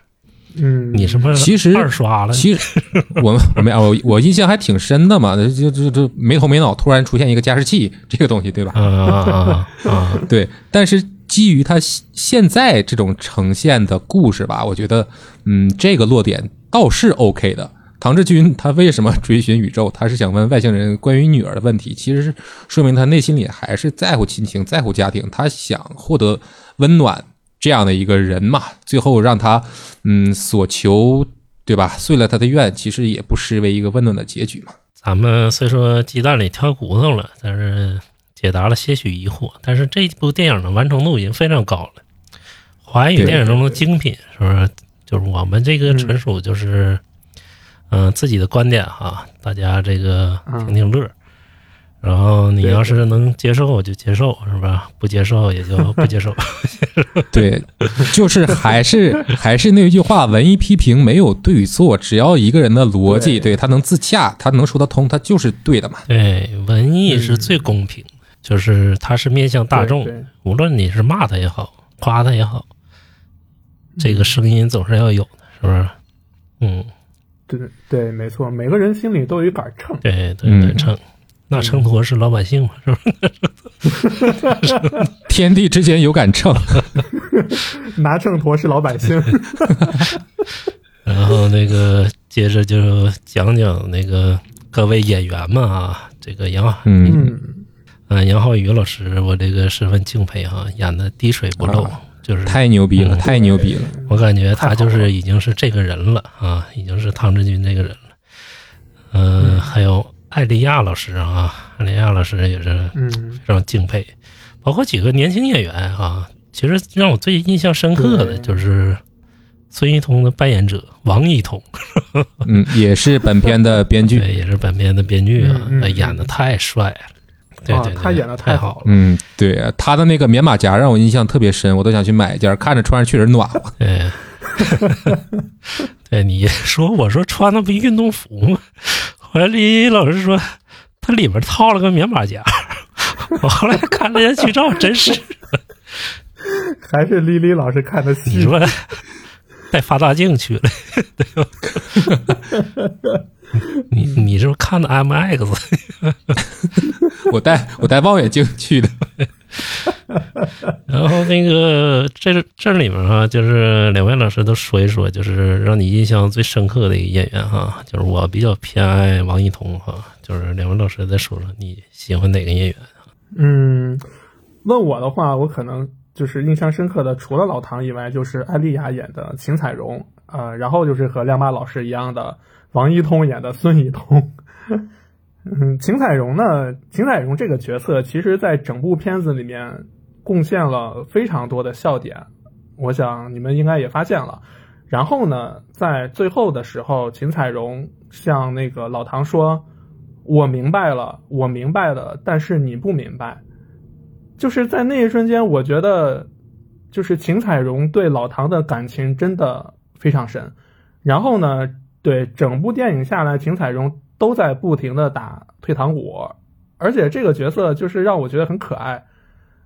嗯，你是不是其实二刷了？其实我我没我我印象还挺深的嘛，就就就没头没脑突然出现一个加湿器这个东西，对吧？啊啊 啊啊！对，但是基于他现现在这种呈现的故事吧，我觉得，嗯，这个落点倒是 OK 的。唐志军他为什么追寻宇宙？他是想问外星人关于女儿的问题，其实是说明他内心里还是在乎亲情，在乎家庭，他想获得温暖这样的一个人嘛。最后让他嗯所求，对吧？遂了他的愿，其实也不失为一个温暖的结局嘛。咱们虽说鸡蛋里挑骨头了，但是解答了些许疑惑。但是这部电影的完成度已经非常高了，华语电影中的精品，是不是？就是我们这个纯属就是，嗯、自己的观点哈，大家这个听听乐儿。然后你要是能接受就接受，是吧？不接受也就 不接受。对，就是还是还是那句话，文艺批评没有对与错，只要一个人的逻辑，对对他能自洽，他能说得通，他就是对的嘛。对，文艺是最公平，就是它是面向大众无论你是骂他也好，夸他也好，这个声音总是要有的，是不是？嗯，对对，没错，每个人心里都有一杆秤。对对对，嗯秤，那秤砣是老百姓嘛，是吧？天地之间有杆秤，拿秤砣是老百姓。然后那个接着就讲讲那个各位演员们啊，这个杨嗯，嗯，嗯杨浩宇老师，我这个十分敬佩哈，演的滴水不漏，啊就是太牛逼了，嗯太牛逼了。我感觉他就是已经是这个人了啊，已经是汤志军这个人了。嗯、还有艾丽亚老师啊，艾丽亚老师也是嗯非常敬佩，包括几个年轻演员啊。其实让我最印象深刻的就是孙一通的扮演者王一通，嗯，也是本片的编剧。对，也是本片的编剧啊，嗯嗯演的太帅了，对啊对对，他演的太好了。嗯，对，他的那个棉马甲让我印象特别深，我都想去买一件，看着穿上确实暖和。对，对你说我说穿的不运动服吗？后来李老师说他里面套了个棉马甲，我后来看了一下剧照，真是 还是李李老师看的你细。说带放大镜去了，对吧？你你是不是看的 MX？我带我带望远镜去的。然后那个这这里面哈、就是两位老师都说一说，就是让你印象最深刻的一个演员哈、就是我比较偏爱王一彤哈、就是两位老师再说说你喜欢哪个演员？嗯，问我的话，我可能就是印象深刻的，除了老唐以外，就是艾丽雅演的秦彩荣，呃，然后就是和亮妈老师一样的王一通演的孙一通。嗯，秦彩荣呢，秦彩荣这个角色，其实在整部片子里面贡献了非常多的笑点，我想你们应该也发现了。然后呢，在最后的时候，秦彩荣向那个老唐说：“我明白了，我明白了，但是你不明白。”就是在那一瞬间，我觉得，就是秦彩荣对老唐的感情真的非常深。然后呢，对整部电影下来，秦彩荣都在不停的打退堂鼓，而且这个角色就是让我觉得很可爱。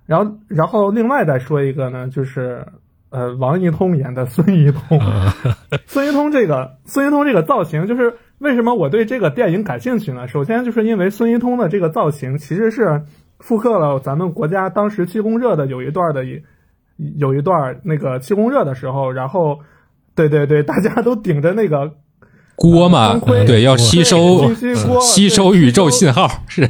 然后，然后另外再说一个呢，就是呃，王一通演的孙一通，啊，孙一通这个孙一通这个造型，就是为什么我对这个电影感兴趣呢？首先就是因为孙一通的这个造型其实是复刻了咱们国家当时气功热的有一段的一有一段那个气功热的时候，然后对对对，大家都顶着那个锅嘛对，要吸收吸收 宇宙信号，是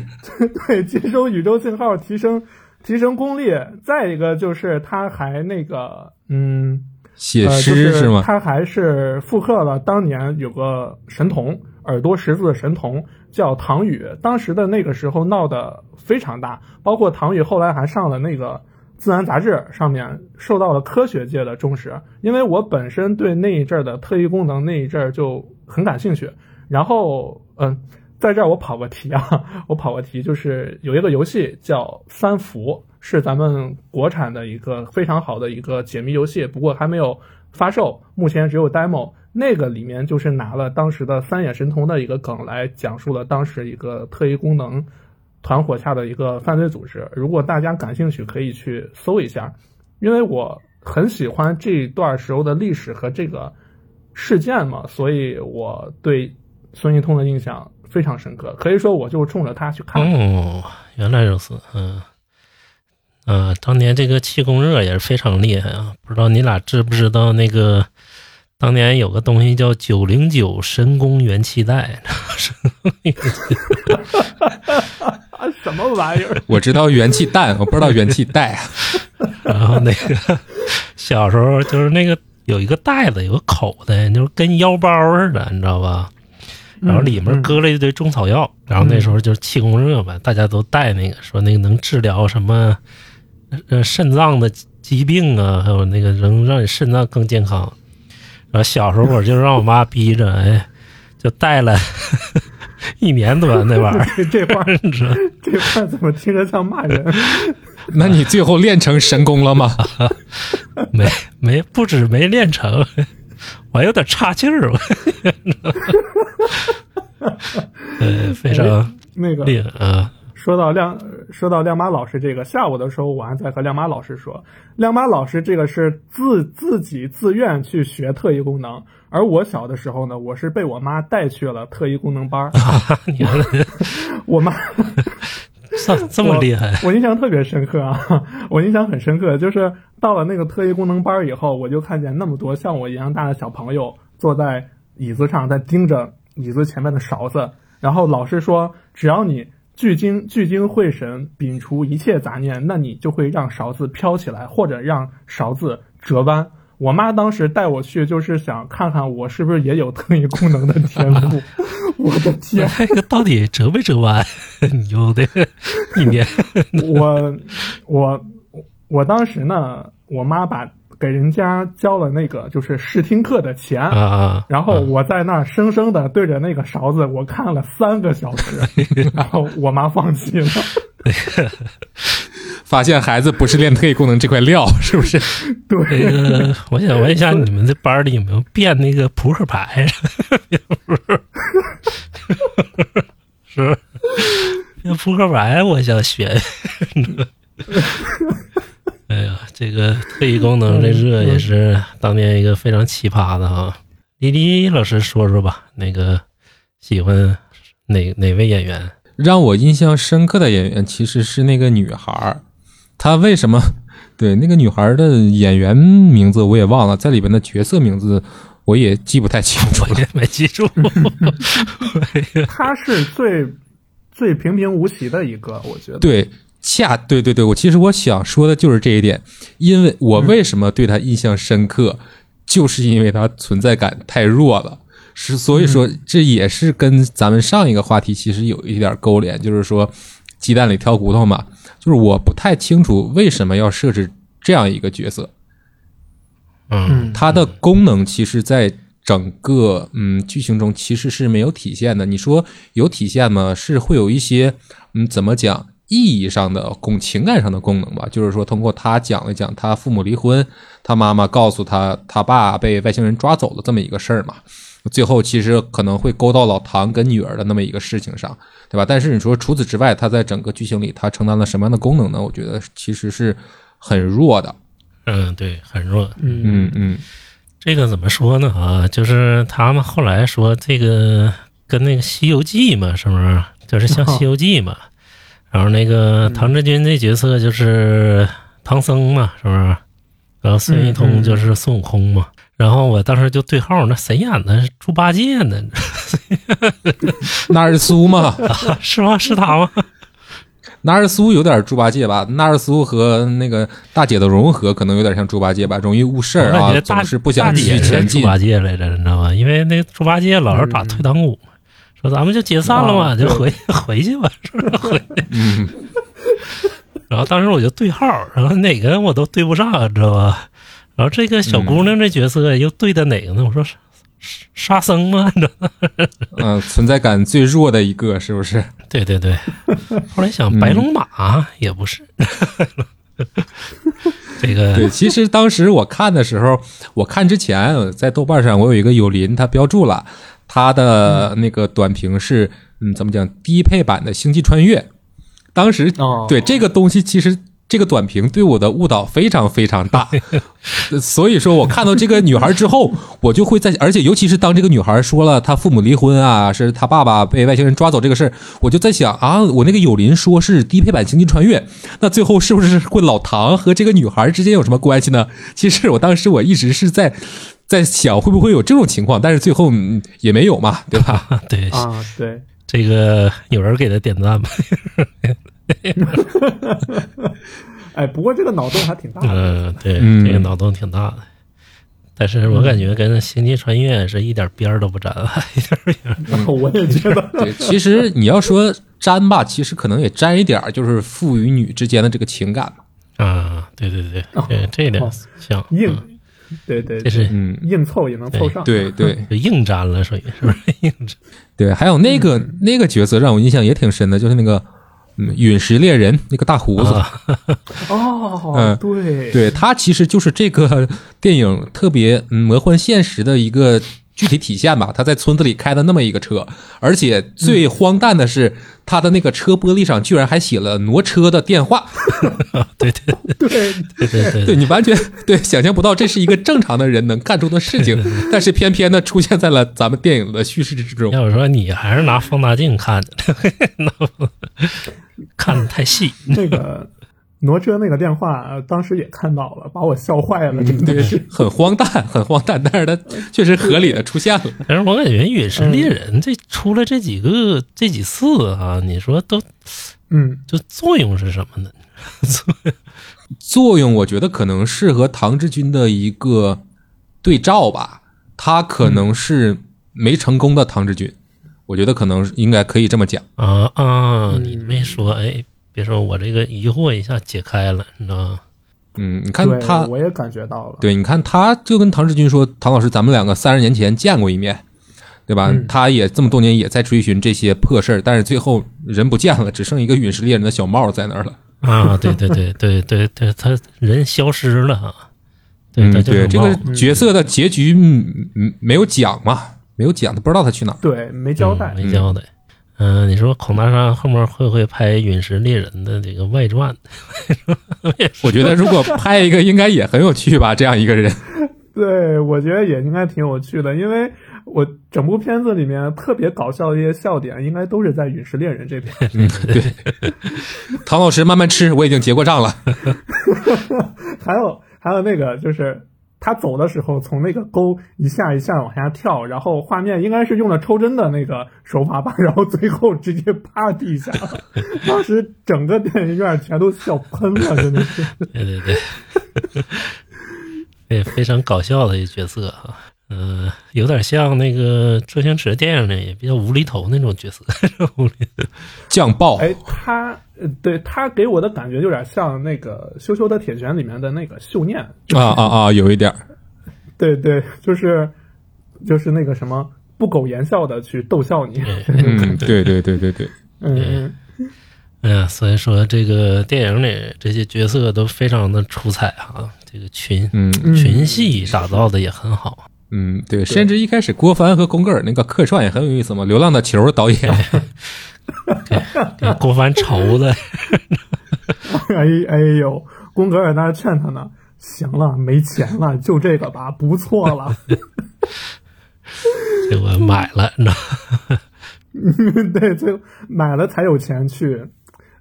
对，接收宇宙信号，提升提升功力。再一个就是他还那个嗯。写呃，诗就是吗？他还是复刻了当年有个神童，耳朵识字的神童叫唐宇，当时的那个时候闹得非常大，包括唐宇后来还上了那个《自然》杂志上面，受到了科学界的重视。因为我本身对那一阵儿的特异功能那一阵儿就很感兴趣，然后嗯。在这儿我跑个题啊，我跑个题，就是有一个游戏叫《三伏》，是咱们国产的一个非常好的一个解谜游戏，不过还没有发售，目前只有 demo。那个里面就是拿了当时的三眼神童的一个梗来讲述了当时一个特异功能团伙下的一个犯罪组织。如果大家感兴趣，可以去搜一下，因为我很喜欢这段时候的历史和这个事件嘛，所以我对孙一通的印象非常深刻，可以说我就冲着他去看。哦，原来如此，嗯。呃，当年这个气功热也是非常厉害啊！不知道你俩知不知道那个当年有个东西叫九零九神功元气袋，哈哈哈哈哈，什么玩意儿？我知道元气弹，我不知道元气带啊。然后那个小时候就是那个有一个袋子，有个口袋，就是跟腰包似的，你知道吧？然后里面搁了一堆中草药，然后那时候就是气功热嘛，大家都带那个，说那个能治疗什么呃肾脏的疾病啊，还有那个能让你肾脏更健康。然后小时候我就让我妈逼着，哎，就带了 一年多那玩意儿，这 这话 你知这话怎么听着像骂人？那你最后练成神功了吗？没没不止没练成，我还有点岔气儿，我呃，非常那个厉害啊。说到亮，说到亮妈老师这个，下午的时候我还在和亮妈老师说，亮妈老师这个是自自己自愿去学特异功能，而我小的时候呢，我是被我妈带去了特异功能班儿。你看我妈 这这么厉害，我印象特别深刻啊！我印象很深刻，就是到了那个特异功能班儿以后，我就看见那么多像我一样大的小朋友坐在椅子上，在盯着椅子前面的勺子，然后老师说，只要你聚精聚精会神，摒除一切杂念，那你就会让勺子飘起来，或者让勺子折弯。我妈当时带我去，就是想看看我是不是也有特异功能的天赋。我的天！这个到底折没折完？你就这个一年我我我当时呢，我妈把给人家交了那个就是试听课的钱，啊啊，然后我在那儿生生的对着那个勺子，我看了三个小时，然后我妈放弃了。发现孩子不是练特异功能这块料，是不是？这对，个 我想问一下，你们这班里有没有变那个扑克牌？是不是？那扑克牌我想学。哎呀，这个特异功能这热也是当年一个非常奇葩的哈！李丽老师说说吧，那个喜欢哪哪位演员？让我印象深刻的演员其实是那个女孩儿，她为什么？对，那个女孩儿的演员名字我也忘了，在里边的角色名字我也记不太清楚也没记住。他是最最平平无奇的一个，我觉得。对，恰对对对，我其实我想说的就是这一点，因为我为什么对他印象深刻，就是因为他存在感太弱了。是，所以说这也是跟咱们上一个话题其实有一点勾连，就是说鸡蛋里挑骨头嘛。就是我不太清楚为什么要设置这样一个角色，嗯，它的功能其实在整个嗯剧情中其实是没有体现的。你说有体现吗？是会有一些嗯怎么讲意义上的功情感上的功能吧？就是说通过他讲了讲他父母离婚，他妈妈告诉他他爸被外星人抓走了这么一个事儿嘛。最后其实可能会勾到老唐跟女儿的那么一个事情上，对吧？但是你说除此之外，他在整个剧情里他承担了什么样的功能呢？我觉得其实是很弱的。嗯，对，很弱。嗯嗯嗯，这个怎么说呢？啊，就是他们后来说这个跟那个《西游记》嘛，是不是？就是像《西游记》嘛。然后那个唐志军这角色就是唐僧嘛，是不是？然后孙一通就是孙悟空嘛。然后我当时就对号，那谁演的？猪八戒呢？纳尔苏嘛，是吗？是他吗？纳尔苏有点猪八戒吧？纳尔苏和那个大姐的融合可能有点像猪八戒吧，容易误事儿啊，总是不想继续前进猪。八戒来着，你知道吗？因为那个猪八戒老是打退堂鼓，说咱们就解散了嘛，啊就回 回去吧，是不是？回嗯，然后当时我就对号，然后哪个我都对不上，你知道吧？然后这个小姑娘这角色又对的哪个呢？我说沙沙僧吗？你知道吗嗯，存在感最弱的一个是不是？对对对。后来想白龙马也不是，这个对，其实当时我看的时候，我看之前在豆瓣上我有一个友邻，他标注了他的那个短评是，嗯，怎么讲，低配版的《星际穿越》。当时哦，对这个东西，其实这个短评对我的误导非常非常大，所以说我看到这个女孩之后，我就会在，而且尤其是当这个女孩说了她父母离婚啊，是她爸爸被外星人抓走这个事儿，我就在想啊，我那个友邻说是低配版星际穿越，那最后是不是会老唐和这个女孩之间有什么关系呢？其实我当时我一直是在在想会不会有这种情况，但是最后、嗯、也没有嘛，对吧？对，啊，对，这个有人给他点赞吗？哎，不过这个脑洞还挺大的。嗯，对，嗯这个脑洞挺大的。但是我感觉跟《星际穿越》是一点边儿都不沾，一点边儿。我也觉得，对，其实你要说沾吧，其实可能也沾一点儿，就是父与女之间的这个情感嘛。啊，对对对，对这这一点哦像硬嗯，对对，这是嗯，硬凑也能凑上。对对 就硬粘了，属于是不是硬粘？对，还有那个、那个角色让我印象也挺深的，就是那个嗯陨石猎人那个大胡子。啊，哦嗯，对对他其实就是这个电影特别嗯魔幻现实的一个具体体现吧。他在村子里开的那么一个车，而且最荒诞的是，他的那个车玻璃上居然还写了挪车的电话。对对对，对对对对你完全对想象不到这是一个正常的人能干出的事情，但是偏偏的出现在了咱们电影的叙事之中。要我说，你还是拿放大镜看的，看的太细。这个挪车那个电话，呃当时也看到了，把我笑坏了，真的对是。，很荒诞，很荒诞，但是它 确实合理的出现了。但是我感觉《陨石猎人》这出了这几个这几次啊，你说都嗯，就作用是什么呢？作用，我觉得可能是和唐志军的一个对照吧，他可能是没成功的唐志军，我觉得可能应该可以这么讲。啊啊！你没说，哎，别说我这个疑惑一下解开了，你知道吗？嗯，你看，他，我也感觉到了。对，你看他就跟唐志军说，唐老师，咱们两个三十年前见过一面，对吧？嗯他也这么多年也在追寻这些破事儿，但是最后人不见了，只剩一个陨石猎人的小帽在那儿了。啊，对对对对对对，他人消失了嗯，对，这个角色的结局没有讲嘛，没有讲，他不知道他去哪儿。对，没交代。嗯没交代。嗯、你说孔大山后面会不会拍《陨石猎人》的这个外传？我觉得如果拍一个，应该也很有趣吧，这样一个人。对，我觉得也应该挺有趣的，因为我整部片子里面特别搞笑的一些笑点，应该都是在陨石猎人这边。嗯，对。唐老师慢慢吃，我已经结过账了。还有还有那个就是他走的时候从那个沟一下一下往下跳，然后画面应该是用了抽针的那个手法吧，然后最后直接趴地下了，当时整个电影院全都笑喷了，真的是。对对对，也，非常搞笑的一角色啊。嗯、有点像那个周星驰电影里也比较无厘头那种角色，无厘头酱爆，哎，他呃，对他给我的感觉有点像那个《羞羞的铁拳》里面的那个秀念，啊啊啊，有一点儿。对对，就是就是那个什么不苟言笑的去逗笑你，嗯，对对对对对。嗯嗯。哎呀，所以说这个电影里这些角色都非常的出彩啊，这个群嗯嗯群戏打造的也很好。嗯，对，甚至一开始郭帆和宫格尔那个客串也很有意思嘛，《流浪的球》导演，这郭帆愁的，哎哎呦，宫格尔那劝他呢，行了，没钱了，就这个吧，不错了。结果买了，你知道吗？对，就买了才有钱去，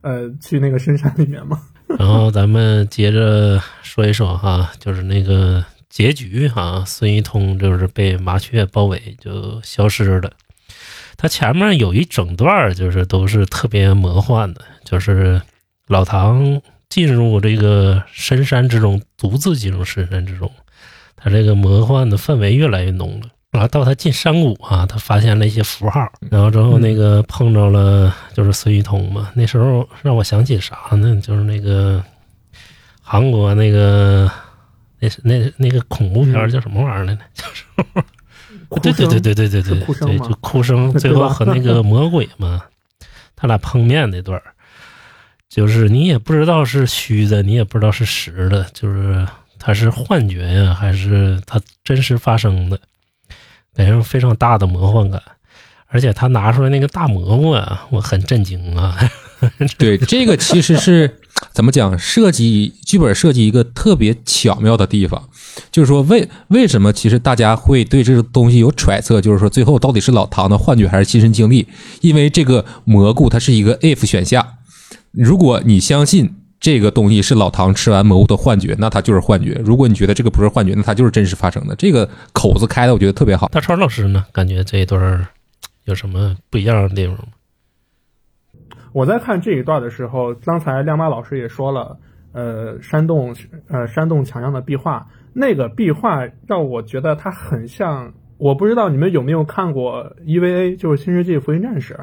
呃，去那个深山里面嘛。然后咱们接着说一说哈，就是那个结局哈，孙一通就是被麻雀包围就消失了。他前面有一整段儿就是都是特别魔幻的，就是老唐进入这个深山之中，独自进入深山之中，他这个魔幻的氛围越来越浓了。然后到他进山谷啊，他发现了一些符号，然后之后那个碰着了就是孙一通嘛。那时候让我想起啥呢？就是那个韩国那个那是那那个恐怖片叫什么玩意儿来着？叫什么 对对对对对对对是哭声对，吗就哭声，最后和那个魔鬼嘛，他俩碰面那段儿，就是你也不知道是虚的，你也不知道是实的，就是他是幻觉呀，还是他真实发生的，给人非常大的魔幻感。而且他拿出来那个大蘑菇啊，我很震惊啊！对，这个其实是怎么讲设计剧本设计一个特别巧妙的地方，就是说为为什么其实大家会对这个东西有揣测，就是说最后到底是老唐的幻觉还是亲身经历？因为这个蘑菇它是一个 if 选项，如果你相信这个东西是老唐吃完蘑菇的幻觉，那它就是幻觉；如果你觉得这个不是幻觉，那它就是真实发生的。这个口子开的，我觉得特别好。大川老师呢，感觉这一段有什么不一样的地方吗？我在看这一段的时候，刚才亮妈老师也说了，呃，山洞呃山洞墙上的壁画，那个壁画让我觉得它很像，我不知道你们有没有看过 EVA，就是《新世纪福音战士》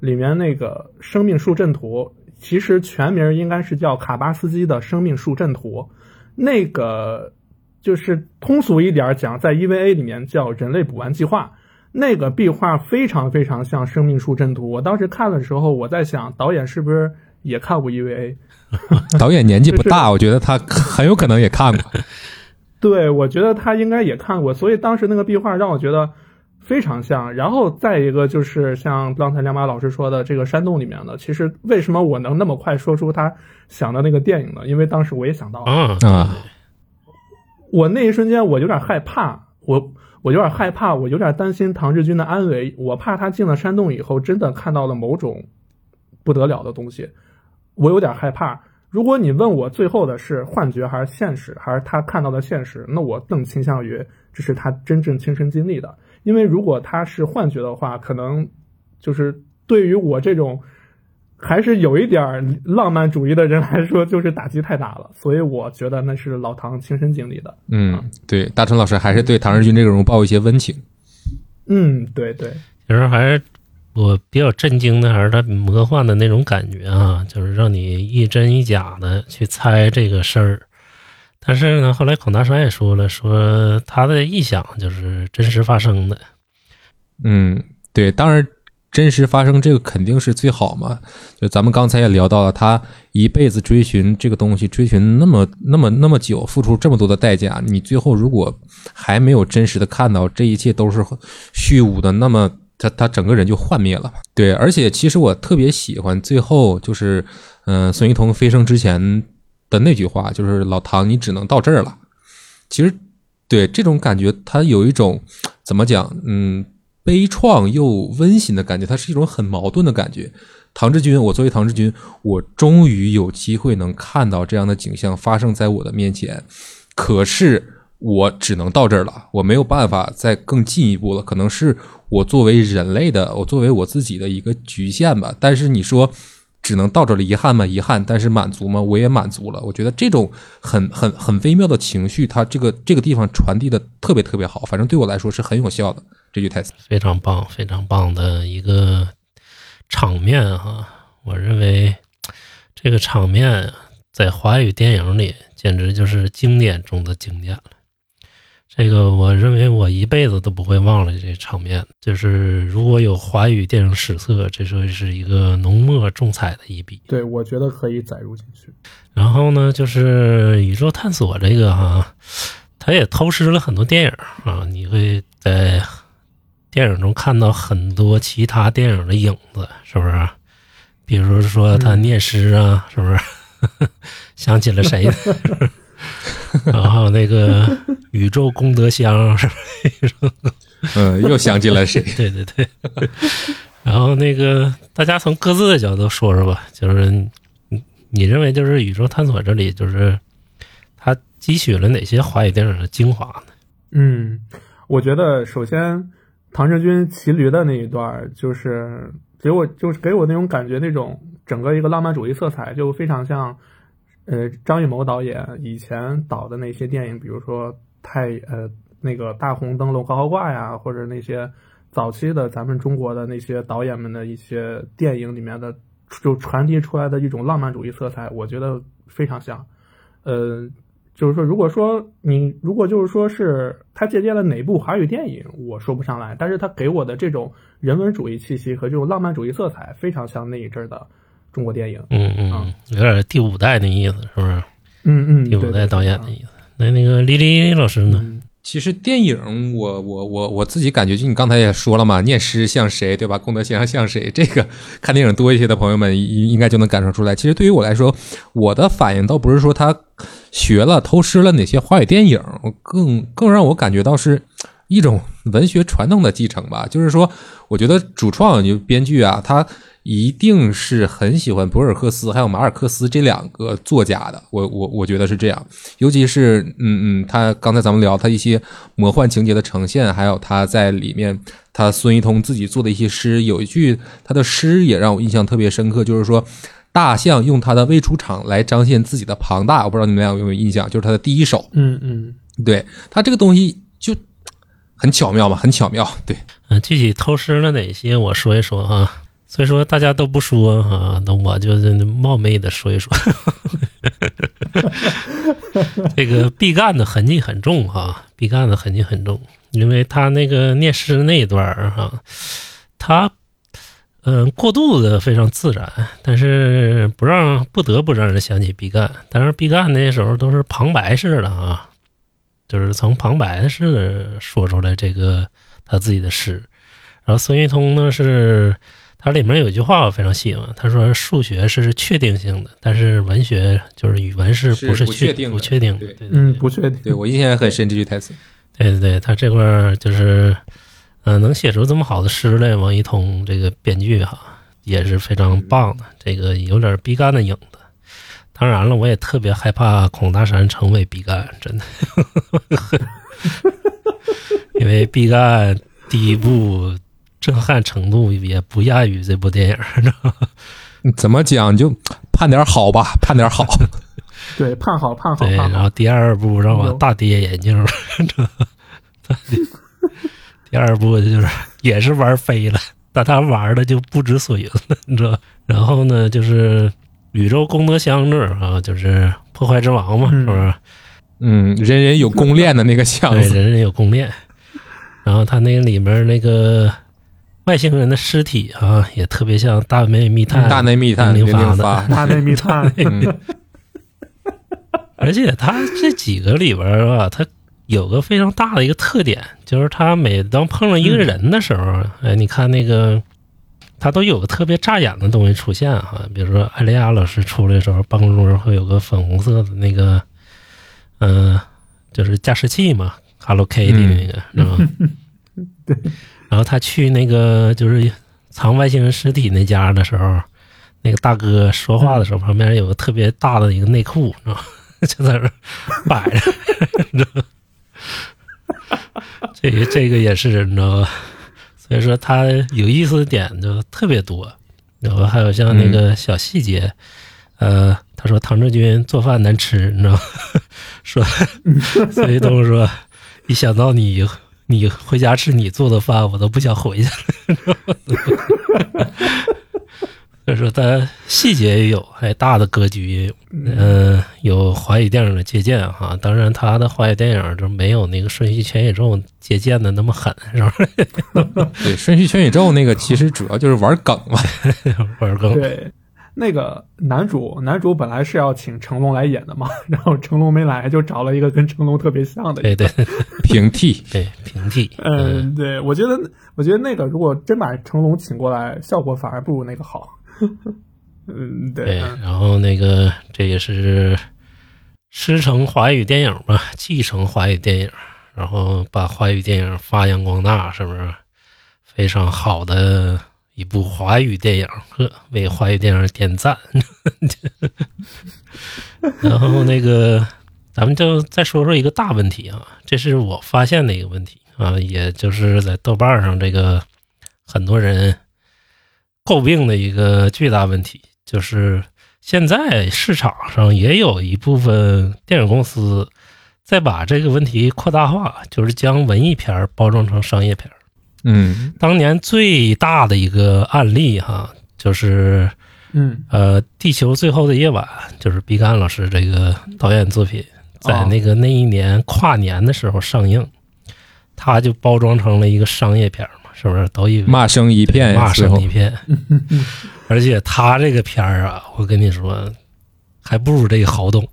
里面那个生命树阵图，其实全名应该是叫卡巴斯基的生命树阵图，那个就是通俗一点讲，在 EVA 里面叫人类补完计划。那个壁画非常非常像生命树阵图。我当时看的时候，我在想，导演是不是也看过 EVA？导演年纪不大，我觉得他很有可能也看过。对，我觉得他应该也看过，所以当时那个壁画让我觉得非常像。然后再一个就是像刚才梁马老师说的，这个山洞里面的，其实为什么我能那么快说出他想的那个电影呢？因为当时我也想到了，嗯啊，我那一瞬间我有点害怕，我。我有点害怕，我有点担心唐志军的安危。我怕他进了山洞以后，真的看到了某种不得了的东西，我有点害怕。如果你问我最后的是幻觉还是现实，还是他看到的现实，那我更倾向于这是他真正亲身经历的。因为如果他是幻觉的话，可能就是对于我这种。还是有一点浪漫主义的人来说，就是打击太大了，所以我觉得那是老唐亲身经历的。嗯，对，大成老师还是对唐日军这个人物抱一些温情。嗯，对对，其实还是我比较震惊的，还是他魔幻的那种感觉啊，就是让你一真一假的去猜这个事儿。但是呢，后来孔大山也说了，说他的臆想就是真实发生的。嗯，对，当然。真实发生这个肯定是最好嘛？就咱们刚才也聊到了，他一辈子追寻这个东西，追寻那么那么那么久，付出这么多的代价，你最后如果还没有真实的看到这一切都是虚无的，那么他他整个人就幻灭了。对，而且其实我特别喜欢最后就是，嗯，孙一彤飞升之前的那句话，就是老唐，你只能到这儿了。其实，对这种感觉，他有一种怎么讲？嗯。悲怆又温馨的感觉，它是一种很矛盾的感觉。唐志军，我作为唐志军，我终于有机会能看到这样的景象发生在我的面前，可是我只能到这儿了，我没有办法再更进一步了。可能是我作为人类的，我作为我自己的一个局限吧。但是你说。只能到这了，遗憾吗？遗憾，但是满足吗？我也满足了。我觉得这种很很很微妙的情绪，它这个这个地方传递的特别特别好，反正对我来说是很有效的。这句台词非常棒，非常棒的一个场面哈！我认为这个场面在华语电影里简直就是经典中的经典了。这个我认为我一辈子都不会忘了这场面，就是如果有华语电影史册，这说是一个浓墨重彩的一笔。对，我觉得可以载入进去。然后呢，就是宇宙探索这个哈，他也偷师了很多电影啊，你会在电影中看到很多其他电影的影子，是不是？比如说他念诗啊，是不是？想起了谁？然后那个宇宙功德箱是吧？嗯，又想起了谁？对对对。然后那个大家从各自的角度说说吧，就是你你认为就是宇宙探索这里就是他汲取了哪些华语电影的精华呢？嗯，我觉得首先唐志军骑驴的那一段，就是给我就是给我那种感觉，那种整个一个浪漫主义色彩就非常像。呃，张艺谋导演以前导的那些电影，比如说太呃那个大红灯笼高高挂呀，或者那些早期的咱们中国的那些导演们的一些电影里面的，就传递出来的一种浪漫主义色彩，我觉得非常像。呃，就是说，如果说你如果就是说是他借鉴了哪部华语电影，我说不上来，但是他给我的这种人文主义气息和这种浪漫主义色彩，非常像那一阵的。中国电影，嗯嗯，有点第五代那意思，是不是？嗯嗯，第五代导演的意思。那那个李李老师呢？其实电影我我我我自己感觉，就你刚才也说了嘛，念诗像谁，对吧？功德先生像谁？这个看电影多一些的朋友们应应该就能感受出来。其实对于我来说，我的反应倒不是说他学了偷师了哪些华语电影，更更让我感觉到是一种文学传统的继承吧。就是说，我觉得主创就编剧啊，他。一定是很喜欢博尔赫斯还有马尔克斯这两个作家的，我我我觉得是这样，尤其是嗯嗯，他刚才咱们聊他一些魔幻情节的呈现，还有他在里面他孙一通自己做的一些诗，有一句他的诗也让我印象特别深刻，就是说大象用它的未出场来彰显自己的庞大，我不知道你们俩有没有印象，就是他的第一首，嗯嗯，对他这个东西就很巧妙嘛，很巧妙，对，嗯，具体偷师了哪些，我说一说哈。所以说大家都不说啊，那我就冒昧的说一说，这个毕赣的痕迹很重哈，毕赣的痕迹很重，因为他那个念诗那一段儿哈，他嗯过渡的非常自然，但是不让不得不让人想起毕赣，但是毕赣那时候都是旁白式的啊，就是从旁白式的说出来这个他自己的诗，然后孙玉通呢是。他里面有一句话我非常喜欢，他说：“数学是确定性的，但是文学就是语文是不是确定不确定？对，嗯，不确定。对我印象也很深这句台词。对对对，他这块就是，嗯，能写出这么好的诗来，王一通这个编剧哈也是非常棒的。这个有点毕赣的影子。当然了，我也特别害怕孔大山成为毕赣，真的，因为毕赣第一部。震撼程度也不亚于这部电影，知道吗？怎么讲就盼点好吧，盼点 好。对，盼好，盼好。对，然后第二部让我大跌眼镜，第二部就是也是玩飞了，但他玩的就不知所云了，你知道？然后呢，就是宇宙功德箱子啊，就是破坏之王嘛，是不是？嗯，人人有公链的那个箱子，人人有公链。然后他那个里面那个。外星人的尸体啊，也特别像大内密探、大内密探零零发的 大内密探。而且他这几个里边吧，他有个非常大的一个特点，就是他每当碰上一个人的时候，哎，你看那个，他都有个特别扎眼的东西出现哈。比如说艾丽亚老师出来的时候，办公桌上会有个粉红色的那个，嗯，就是加湿器嘛，Hello Kitty 那个，是吧？对。然后他去那个就是藏外星人尸体那家的时候，那个大哥说话的时候，旁边有个特别大的一个内裤，知道吗？就在那摆着？这个这个也是，你知道吧？所以说他有意思的点就特别多，然后还有像那个小细节，呃，他说唐志军做饭难吃，你知道吗？说，所以都说一想到你。你回家吃你做的饭，我都不想回去了。说，它细节也有，还大的格局也有，嗯，有华语电影的借鉴哈。当然，他的华语电影就没有那个《瞬息全宇宙》借鉴的那么狠，是吧？对，《瞬息全宇宙》那个其实主要就是玩梗嘛，玩梗。对。那个男主，男主本来是要请成龙来演的嘛，然后成龙没来，就找了一个跟成龙特别像的。对对，平替，对平替。嗯，对，我觉得，我觉得那个如果真把成龙请过来，效果反而不如那个好。嗯，对。然后那个这也是师承华语电影吧，继承华语电影，然后把华语电影发扬光大，是不是非常好的？一部华语电影，呵，为华语电影点赞。然后那个，咱们就再说说一个大问题啊，这是我发现的一个问题啊，也就是在豆瓣上这个很多人诟病的一个巨大问题，就是现在市场上也有一部分电影公司在把这个问题扩大化，就是将文艺片包装成商业片。嗯，当年最大的一个案例哈，就是，嗯。呃，《地球最后的夜晚》，就是毕赣老师这个导演作品，在那个那一年跨年的时候上映，他就包装成了一个商业片嘛，是不是？都以骂声一片，骂声一片。而且他这个片儿啊，我跟你说，还不如这个好懂。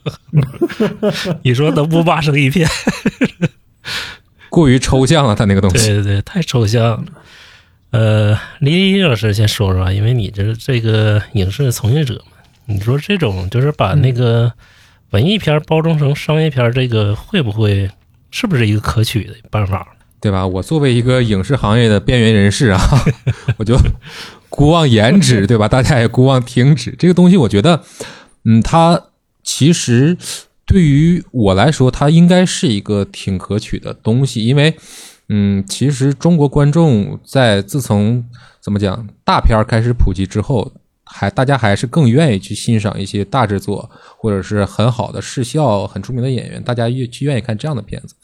你说能不骂声一片？过于抽象了，他那个东西。对对对，太抽象了。呃，李李老师先说说吧，因为你这这个影视从业者嘛，你说这种就是把那个文艺片包装成商业片，这个会不会是不是一个可取的办法？对吧？我作为一个影视行业的边缘人士啊，我就姑妄言之，对吧？大家也姑妄听之。这个东西，我觉得，嗯，它其实对于我来说，它应该是一个挺可取的东西，因为，嗯，其实中国观众在自从怎么讲大片开始普及之后，还大家还是更愿意去欣赏一些大制作或者是很好的视效、很出名的演员，大家越去愿意看这样的片子。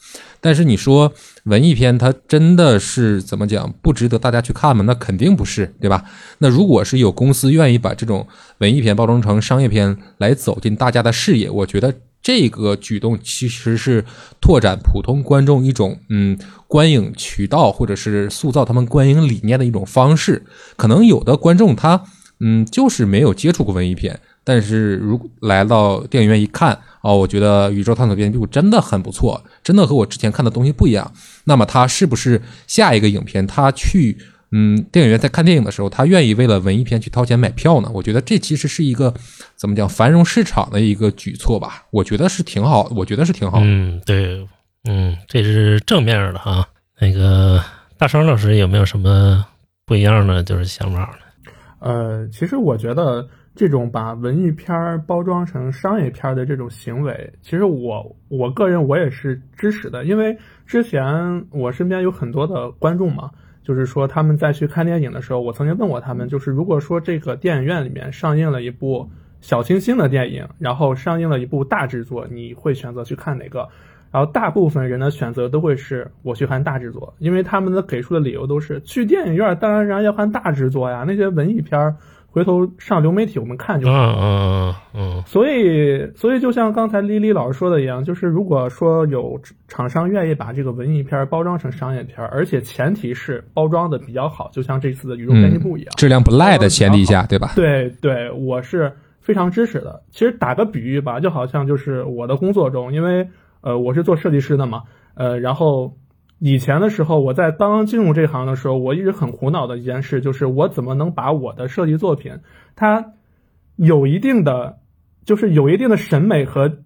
但是你说文艺片它真的是怎么讲不值得大家去看吗？那肯定不是，对吧？那如果是有公司愿意把这种文艺片包装成商业片来走进大家的视野，我觉得这个举动其实是拓展普通观众一种嗯观影渠道，或者是塑造他们观影理念的一种方式。可能有的观众他嗯就是没有接触过文艺片，但是如来到电影院一看。哦，我觉得《宇宙探索编辑部》真的很不错，真的和我之前看的东西不一样。那么他是不是下一个影片，他去嗯电影院在看电影的时候，他愿意为了文艺片去掏钱买票呢？我觉得这其实是一个怎么讲繁荣市场的一个举措吧。我觉得是挺好，我觉得是挺好。嗯，对，嗯，这是正面的哈。那个大双老师有没有什么不一样的就是想法呢？呃，其实我觉得。这种把文艺片儿包装成商业片儿的这种行为，其实我我个人我也是支持的，因为之前我身边有很多的观众嘛，就是说他们在去看电影的时候，我曾经问过他们，就是如果说这个电影院里面上映了一部小清新的电影，然后上映了一部大制作，你会选择去看哪个？然后大部分人的选择都会是我去看大制作，因为他们的给出的理由都是去电影院当然然要看大制作呀，那些文艺片儿。回头上流媒体我们看就好。嗯嗯嗯。所以，所以就像刚才丽丽老师说的一样，就是如果说有厂商愿意把这个文艺片包装成商业片，而且前提是包装的比较好，就像这次的宇宙编辑部一样，质量不赖的前提下，对吧？对对，我是非常支持的。其实打个比喻吧，就好像就是我的工作中，因为呃我是做设计师的嘛，呃然后。以前的时候，我在刚刚进入这行的时候，我一直很苦恼的一件事，就是我怎么能把我的设计作品，它有一定的，就是有一定的审美和，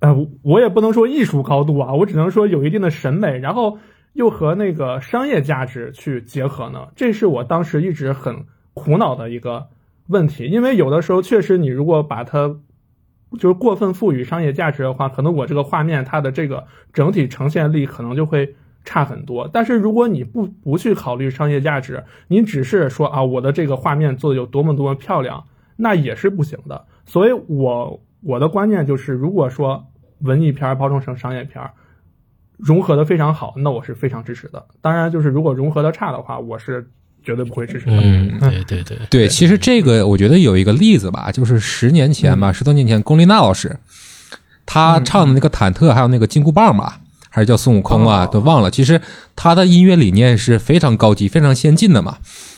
呃，我也不能说艺术高度啊，我只能说有一定的审美，然后又和那个商业价值去结合呢？这是我当时一直很苦恼的一个问题，因为有的时候确实，你如果把它就是过分赋予商业价值的话，可能我这个画面它的这个整体呈现力可能就会。差很多，但是如果你不不去考虑商业价值，你只是说啊，我的这个画面做的有多么多么漂亮，那也是不行的。所以，我我的观念就是，如果说文艺片包装成商业片，融合的非常好，那我是非常支持的。当然，就是如果融合的差的话，我是绝对不会支持的。嗯，对对对对，其实这个我觉得有一个例子吧，就是十年前吧，十多年前，龚琳娜老师她唱的那个《忐忑》，还有那个《金箍棒》吧。还是叫孙悟空啊，都忘了。其实他的音乐理念是非常高级、非常先进的嘛。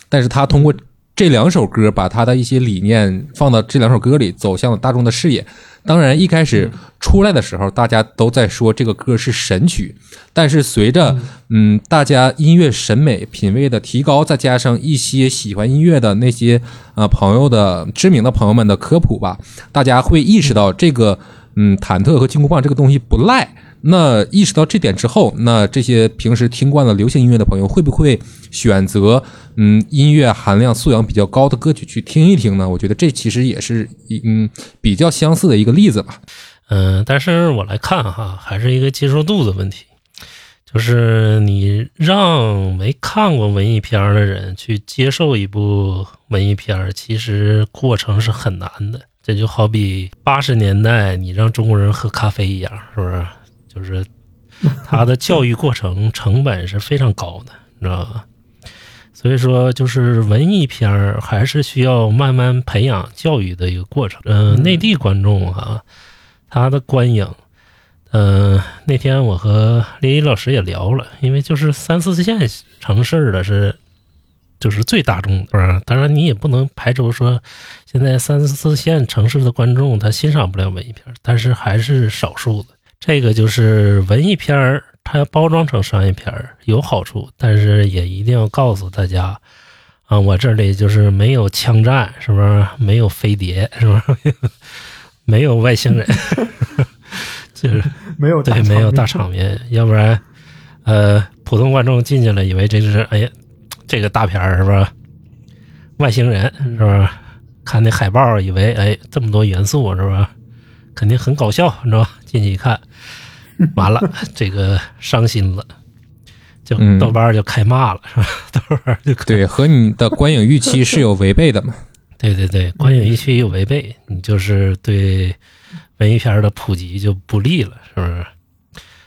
但是他通过这两首歌，把他的一些理念放到这两首歌里，走向了大众的视野。当然，一开始出来的时候，大家都在说这个歌是神曲。但是随着嗯，大家音乐审美品味的提高，再加上一些喜欢音乐的那些呃朋友的知名的朋友们的科普吧，大家会意识到这个嗯，忐忑和金箍棒这个东西不赖。那意识到这点之后，那这些平时听惯了流行音乐的朋友，会不会选择嗯音乐含量素养比较高的歌曲去听一听呢？我觉得这其实也是嗯比较相似的一个例子吧。嗯，但是我来看哈，还是一个接受度的问题，就是你让没看过文艺片的人去接受一部文艺片，其实过程是很难的。这就好比八十年代你让中国人喝咖啡一样，是不是？就是他的教育过程成本是非常高的，你知道吧？所以说，就是文艺片儿还是需要慢慢培养教育的一个过程。嗯，内地观众啊，他的观影，嗯，那天我和林毅老师也聊了，因为就是三四线城市的是就是最大众，是吧？当然你也不能排除说，现在三四线城市的观众他欣赏不了文艺片，但是还是少数的。这个就是文艺片儿，它包装成商业片儿有好处，但是也一定要告诉大家，啊，我这里就是没有枪战，是不是？没有飞碟，是不是？没有外星人，就是没有对，没有大场场面，要不然，呃，普通观众进去了，以为这是哎呀，这个大片儿是吧？外星人是吧？看那海报，以为哎这么多元素是吧？肯定很搞笑，你知道吧？进去一看，完了，这个伤心了，就嗯豆瓣儿就开骂了，是吧？豆瓣儿就对，和你的观影预期是有违背的嘛。对对对，观影预期有违背，你就是对文艺片儿的普及就不利了，是不是？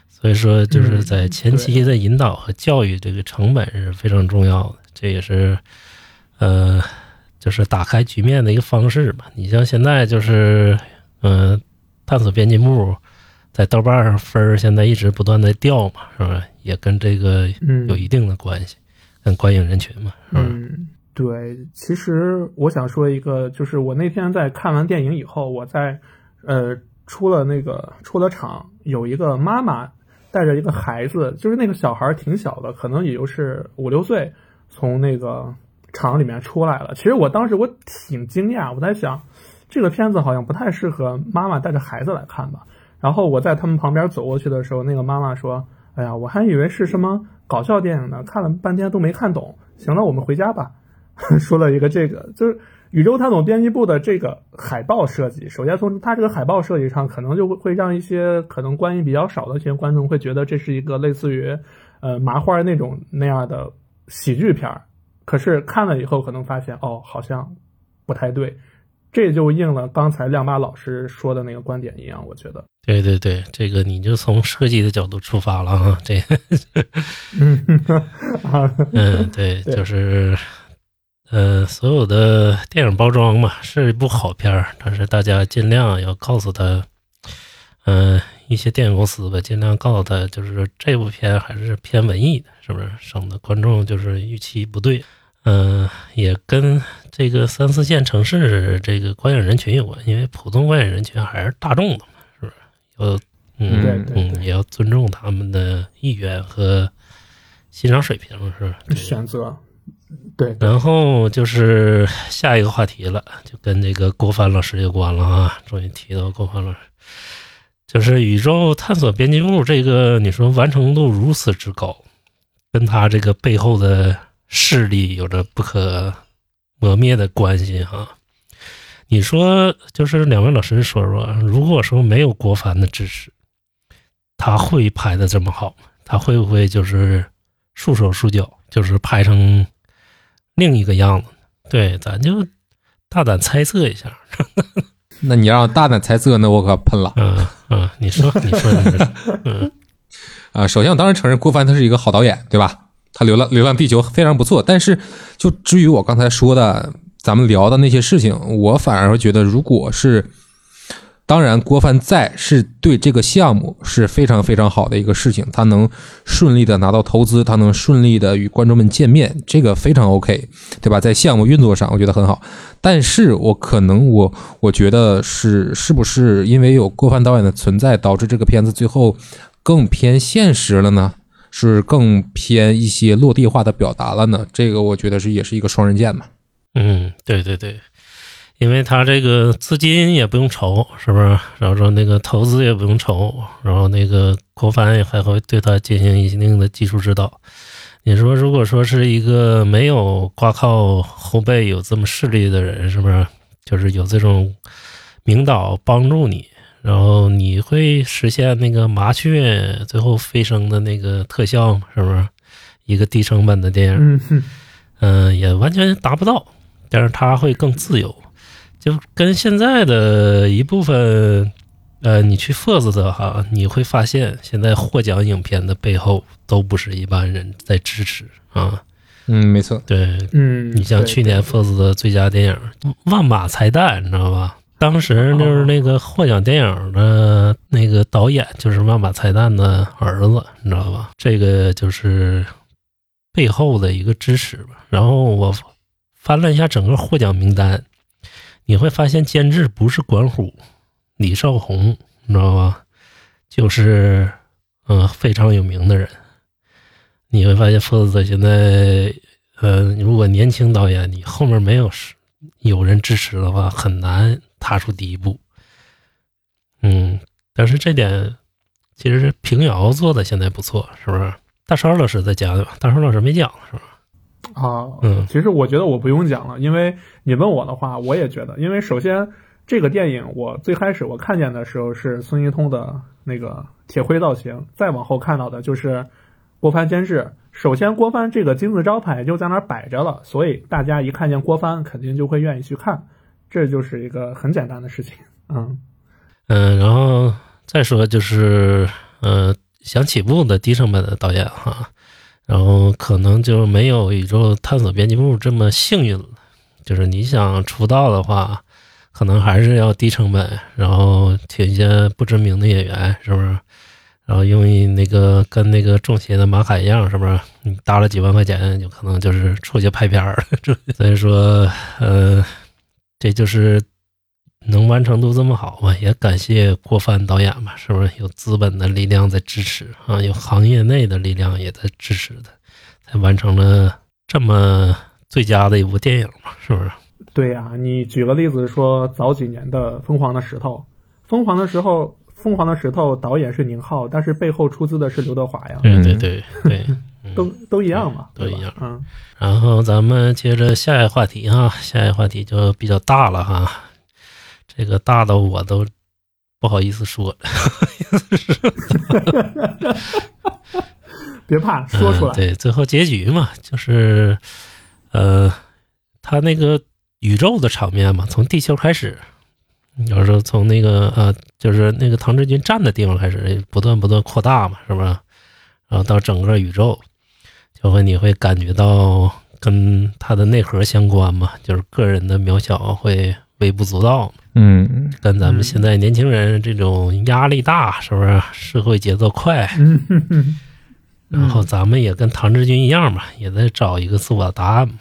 所以说，就是在前期的引导和教育这个成本是非常重要的，这也是呃，就是打开局面的一个方式吧。你像现在就是，嗯、探索编辑部在豆瓣上分儿现在一直不断的掉嘛，是吧？也跟这个嗯有一定的关系，跟观影人群嘛，是吧？嗯，对，其实我想说一个，就是我那天在看完电影以后，我在呃出了那个出了场，有一个妈妈带着一个孩子，就是那个小孩儿挺小的，可能也就是五六岁，从那个厂里面出来了。其实我当时我挺惊讶，我在想，这个片子好像不太适合妈妈带着孩子来看吧。然后我在他们旁边走过去的时候，那个妈妈说：“哎呀，我还以为是什么搞笑电影呢，看了半天都没看懂。行了，我们回家吧。”说了一个这个，就是宇宙探索编辑部的这个海报设计。首先从它这个海报设计上，可能就会会让一些可能关系比较少的一些观众会觉得这是一个类似于呃麻花那种那样的喜剧片儿。可是看了以后，可能发现哦，好像不太对。这就应了刚才亮八老师说的那个观点一样，我觉得。对对对，这个你就从设计的角度出发了啊，这个嗯啊，嗯，对，对就是，呃，所有的电影包装嘛，是一部好片儿，但是大家尽量要告诉他，嗯、一些电影公司吧，尽量告诉他，就是这部片还是偏文艺的，是不是？省得观众就是预期不对。嗯、也跟这个三四线城市这个观影人群有关，因为普通观影人群还是大众的嘛，是不是？要嗯对对嗯，也要尊重他们的意愿和欣赏水平，是吧？对选择，对，然后就是下一个话题了，就跟这个郭帆老师有关了啊。终于提到郭帆老师，就是宇宙探索编辑部这个，你说完成度如此之高，跟他这个背后的势力有着不可磨灭的关系哈。你说，就是两位老师说说，如果说没有郭帆的支持，他会拍的这么好吗？他会不会就是束手束脚，就是拍成另一个样子？对，咱就大胆猜测一下。那你让大胆猜测，那我可喷了嗯嗯，你说，你说，你说，嗯啊！首先，我当然承认郭帆他是一个好导演，对吧？他《流浪流浪地球》非常不错，但是就至于我刚才说的，咱们聊的那些事情，我反而觉得，如果是当然郭帆在是对这个项目是非常非常好的一个事情，他能顺利的拿到投资，他能顺利的与观众们见面，这个非常 OK，对吧？在项目运作上，我觉得很好。但是我可能我我觉得是是不是因为有郭帆导演的存在，导致这个片子最后更偏现实了呢？是更偏一些落地化的表达了呢？这个我觉得是也是一个双刃剑嘛。嗯，对对对，因为他这个资金也不用愁，是不是？然后说那个投资也不用愁，然后那个郭帆也还会对他进行一定的技术指导。你说，如果说是一个没有挂靠后背有这么势力的人，是不是？就是有这种领导帮助你，然后你会实现那个麻雀最后飞升的那个特效吗？是不是？一个低成本的电影，嗯哼，嗯，也完全达不到，但是它会更自由，就跟现在的一部分，呃，你去 FIRST 的哈，你会发现现在获奖影片的背后都不是一般人在支持啊。嗯，没错。对嗯，你像去年 FIRST 的最佳电影《万马才旦》，你知道吧？当时就是那个获奖电影的那个导演，就是万把彩蛋的儿子，你知道吧？这个就是背后的一个支持吧。然后我翻了一下整个获奖名单，你会发现监制不是管虎、李少红，你知道吧？就是嗯、呃非常有名的人。你会发现福斯特现在，呃，如果年轻导演，你后面没有是有人支持的话，很难踏出第一步。嗯，但是这点其实平遥做的现在不错，是不是？大川老师在家对吧？大川老师没讲是吧？啊，嗯其实我觉得我不用讲了，因为你问我的话，我也觉得，因为首先这个电影我最开始我看见的时候是孙一通的那个铁灰造型，再往后看到的就是郭帆监制。首先，郭帆这个金字招牌就在那儿摆着了，所以大家一看见郭帆，肯定就会愿意去看，这就是一个很简单的事情。嗯嗯，然后再说就是，呃，想起步的低成本的导演哈，然后可能就没有宇宙探索编辑部这么幸运了。就是你想出道的话，可能还是要低成本，然后请一些不知名的演员，是不是？然后用一那个跟那个中邪的马卡一样，是不是？你搭了几万块钱，有可能就是出去拍片儿。所以说，呃，这就是能完成度这么好嘛，也感谢郭帆导演吧，是不是有资本的力量在支持啊？有行业内的力量也在支持他，才完成了这么最佳的一部电影嘛，是不是？对呀、你举个例子说，早几年的《疯狂的石头》，《疯狂的时候》《疯狂的石头》导演是宁浩，但是背后出资的是刘德华呀，对对对都都一样嘛，都一样嗯，然后咱们接着下一个话题哈，下一个话题就比较大了哈，这个大的我都不好意思说，别怕，说出来。嗯。对，最后结局嘛，就是呃，他那个宇宙的场面嘛，从地球开始，有时候从那个呃，就是那个唐志军站的地方开始，不断不断扩大嘛，是不是？然后到整个宇宙，就会你会感觉到跟它的内核相关嘛，就是个人的渺小会微不足道。嗯，跟咱们现在年轻人这种压力大，是不是？社会节奏快，然后咱们也跟唐志军一样嘛，也在找一个自我答案嘛，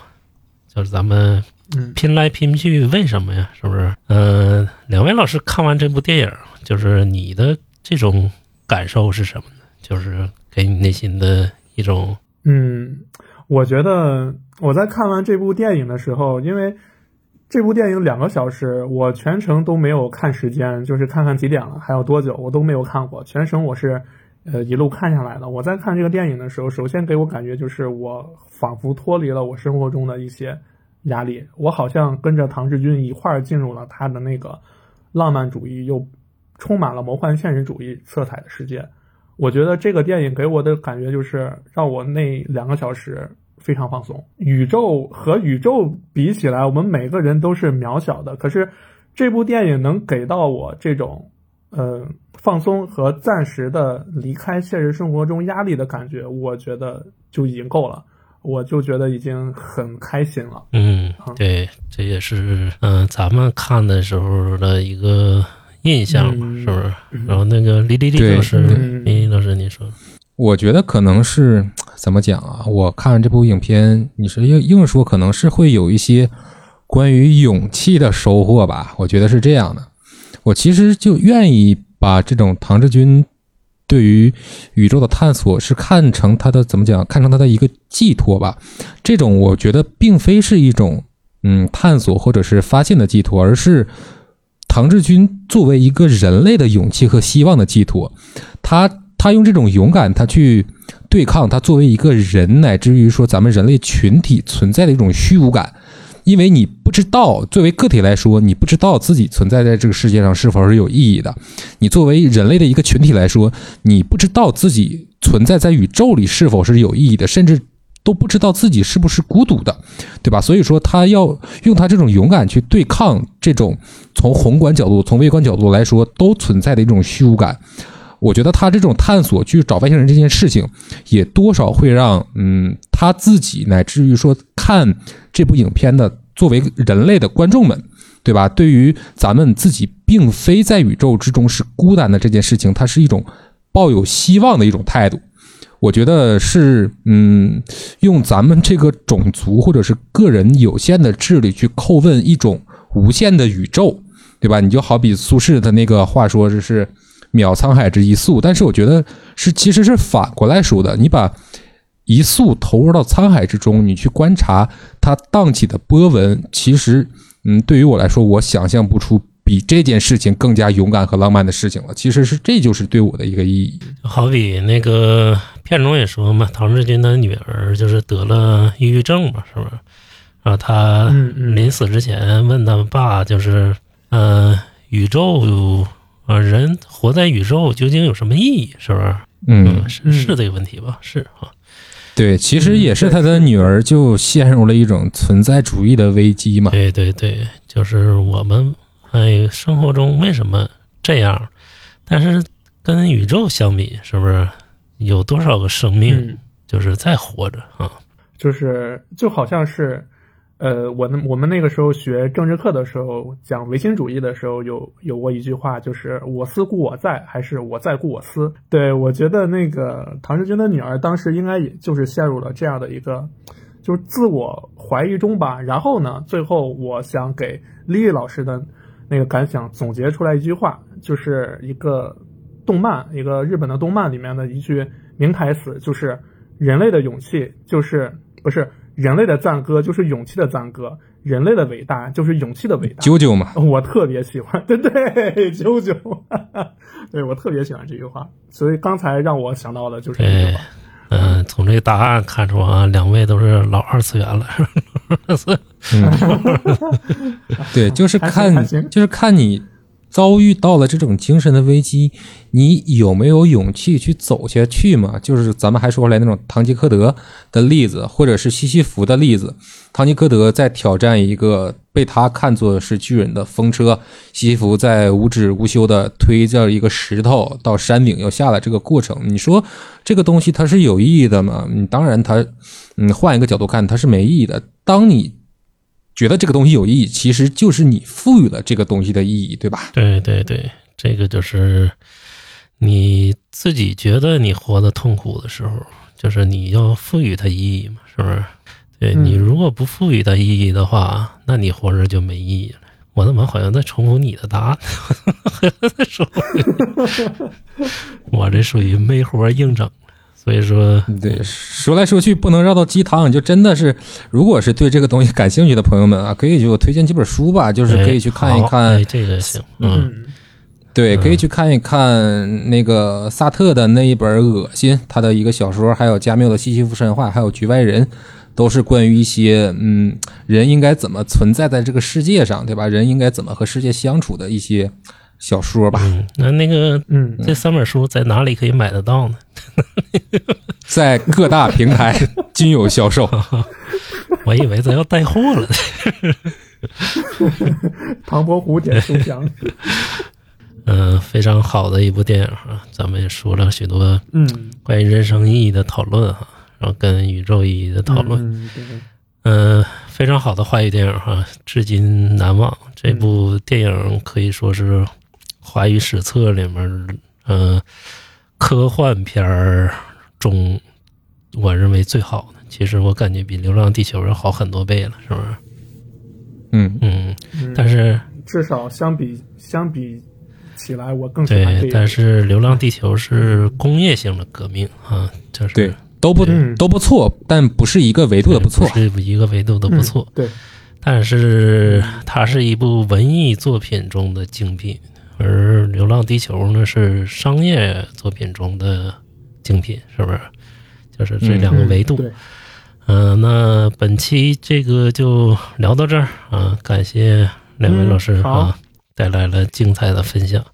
就是咱们嗯拼来拼去，为什么呀？是不是？嗯、两位老师看完这部电影，就是你的这种感受是什么呢？就是给你内心的一种，嗯，我觉得我在看完这部电影的时候，因为这部电影两个小时，我全程都没有看时间，就是看看几点了，还有多久，我都没有看过，全程我是呃一路看下来的。我在看这个电影的时候，首先给我感觉就是我仿佛脱离了我生活中的一些压力，我好像跟着唐志军一块儿进入了他的那个浪漫主义又充满了魔幻现实主义色彩的世界。我觉得这个电影给我的感觉就是让我那两个小时非常放松。宇宙和宇宙比起来，我们每个人都是渺小的，可是这部电影能给到我这种呃放松和暂时的离开现实生活中压力的感觉，我觉得就已经够了。我就觉得已经很开心了。嗯啊，对，这也是嗯、咱们看的时候的一个印象嘛，嗯是不是？然后那个李李李老师，嗯李李老师，你说，我觉得可能是 怎么讲啊？我看这部影片，你是硬硬说，可能是会有一些关于勇气的收获吧。我觉得是这样的。我其实就愿意把这种唐志军对于宇宙的探索是看成他的怎么讲，看成他的一个寄托吧。这种我觉得并非是一种嗯探索或者是发现的寄托，而是唐志军作为一个人类的勇气和希望的寄托。他他用这种勇敢，他去对抗他作为一个人，乃至于说咱们人类群体存在的一种虚无感。因为你不知道，作为个体来说，你不知道自己存在在这个世界上是否是有意义的。你作为人类的一个群体来说，你不知道自己存在在宇宙里是否是有意义的，甚至都不知道自己是不是孤独的，对吧？所以说，他要用他这种勇敢去对抗这种从宏观角度、从微观角度来说都存在的一种虚无感。我觉得他这种探索去找外星人这件事情，也多少会让嗯他自己乃至于说看这部影片的作为人类的观众们，对吧？对于咱们自己并非在宇宙之中是孤单的这件事情，它是一种抱有希望的一种态度。我觉得是，嗯，用咱们这个种族或者是个人有限的智力去叩问一种无限的宇宙，对吧？你就好比苏轼的那个话说，这是渺沧海之一粟，但是我觉得是其实是反过来说的，你把一粟投入到沧海之中，你去观察它荡起的波纹，其实，嗯，对于我来说，我想象不出比这件事情更加勇敢和浪漫的事情了。其实是这就是对我的一个意义。好比那个片中也说嘛，唐志军的女儿就是得了抑郁症嘛，是不是？啊，他嗯嗯临死之前问他爸，就是，呃，宇宙，啊，人活在宇宙究竟有什么意义？是不是？嗯，是嗯是这个问题吧？是啊，对，其实也是他的女儿就陷入了一种存在主义的危机嘛。对对对，就是我们哎，生活中为什么这样？但是跟宇宙相比，是不是有多少个生命嗯，就是在活着啊？就是就好像是，呃，我们我们那个时候学政治课的时候讲唯心主义的时候有有过一句话，就是我思故我在，还是我在故我思。对我觉得那个唐志军的女儿当时应该也就是陷入了这样的一个。就是自我怀疑中吧，然后呢，最后我想给丽丽老师的那个感想总结出来一句话，就是一个动漫，一个日本的动漫里面的一句名台词，就是人类的勇气就是不是人类的赞歌，就是勇气的赞歌；人类的伟大就是勇气的伟大。九九嘛，我特别喜欢，对对，啾啾，对我特别喜欢这句话，所以刚才让我想到的就是这句对话。，嗯、从这个答案看出啊，两位都是老二次元了，嗯，对，就是看就是看你遭遇到了这种精神的危机，你有没有勇气去走下去嘛？就是咱们还说来那种堂吉诃德的例子，或者是西西弗的例子。堂吉诃德在挑战一个被他看作是巨人的风车，西西弗在无止无休的推着一个石头到山顶又下来这个过程，你说这个东西它是有意义的吗？你，当然它，嗯，换一个角度看，它是没意义的。当你觉得这个东西有意义，其实就是你赋予了这个东西的意义，对吧？对对对，这个就是你自己觉得你活得痛苦的时候，就是你要赋予它意义嘛，是不是？对嗯你如果不赋予它意义的话，那你活着就没意义了。我怎么好像在重复你的答案？说 我这属于没活硬整，所以说，对，说来说去不能绕到鸡汤，就真的是，如果是对这个东西感兴趣的朋友们啊，可以就推荐几本书吧，就是可以去看一看哎，这个行，嗯，嗯。对，嗯。可以去看一看那个萨特的那一本《恶心》，他的一个小说，还有加缪的《西西弗神话》，还有《局外人》，都是关于一些嗯人应该怎么存在在这个世界上，对吧？人应该怎么和世界相处的一些小说吧。嗯，那那个嗯，这三本书在哪里可以买得到呢？在各大平台 均有销售。我以为咱要带货了呢。唐伯虎点秋香。嗯、非常好的一部电影啊，咱们也说了许多嗯，关于人生意义的讨论哈，然后跟宇宙意义的讨论，嗯，对对嗯、非常好的华语电影哈，至今难忘。这部电影可以说是华语史册里面，嗯、科幻片儿中我认为最好的。其实我感觉比《流浪地球》要好很多倍了，是不是？嗯，嗯，嗯但是至少相比相比起来，我更喜欢对，但是《流浪地球》是工业性的革命啊，就是对，都不嗯都不错，但不是一个维度的不错。是一个维度的不错。嗯对，但是它是一部文艺作品中的精品，而《流浪地球》呢是商业作品中的精品，是不是？就是这两个维度。嗯那本期这个就聊到这儿啊，感谢两位嗯老师好啊、带来了精彩的分享。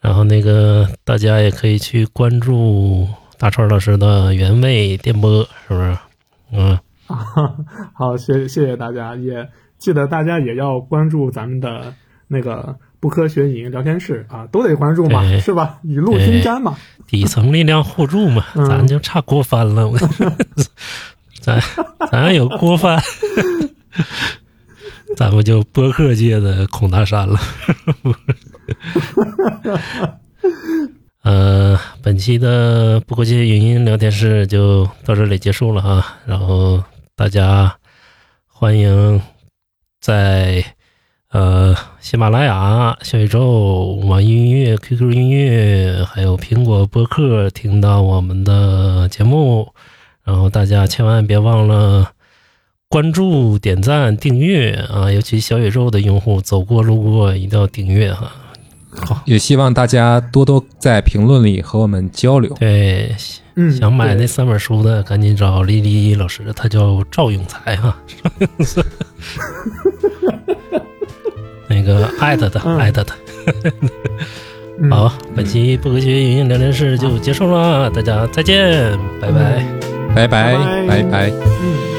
然后那个大家也可以去关注大川老师的原味电波，是不是？嗯，好，谢谢谢大家，也记得大家也要关注咱们的那个不科学影音聊天室啊，都得关注嘛，是吧？雨露均沾嘛。底层力量互助嘛，嗯咱就差锅翻了。我 咱咱要有锅翻，咱们就播客界的孔大山了。呃，本期的不科学语音聊天室就到这里结束了哈。然后大家欢迎在呃喜马拉雅、小宇宙、网易云音乐、QQ 音乐，还有苹果播客听到我们的节目。然后大家千万别忘了关注、点赞、订阅啊！尤其小宇宙的用户，走过路过一定要订阅哈。好，也希望大家多多在评论里和我们交流。对，嗯，想买那三本书的，赶紧找丽丽老师，他叫赵永才哈。那个艾特他，嗯艾特他。嗯好，本期不科学语音聊天室就结束了，大家再见，拜拜。拜拜拜拜拜。嗯。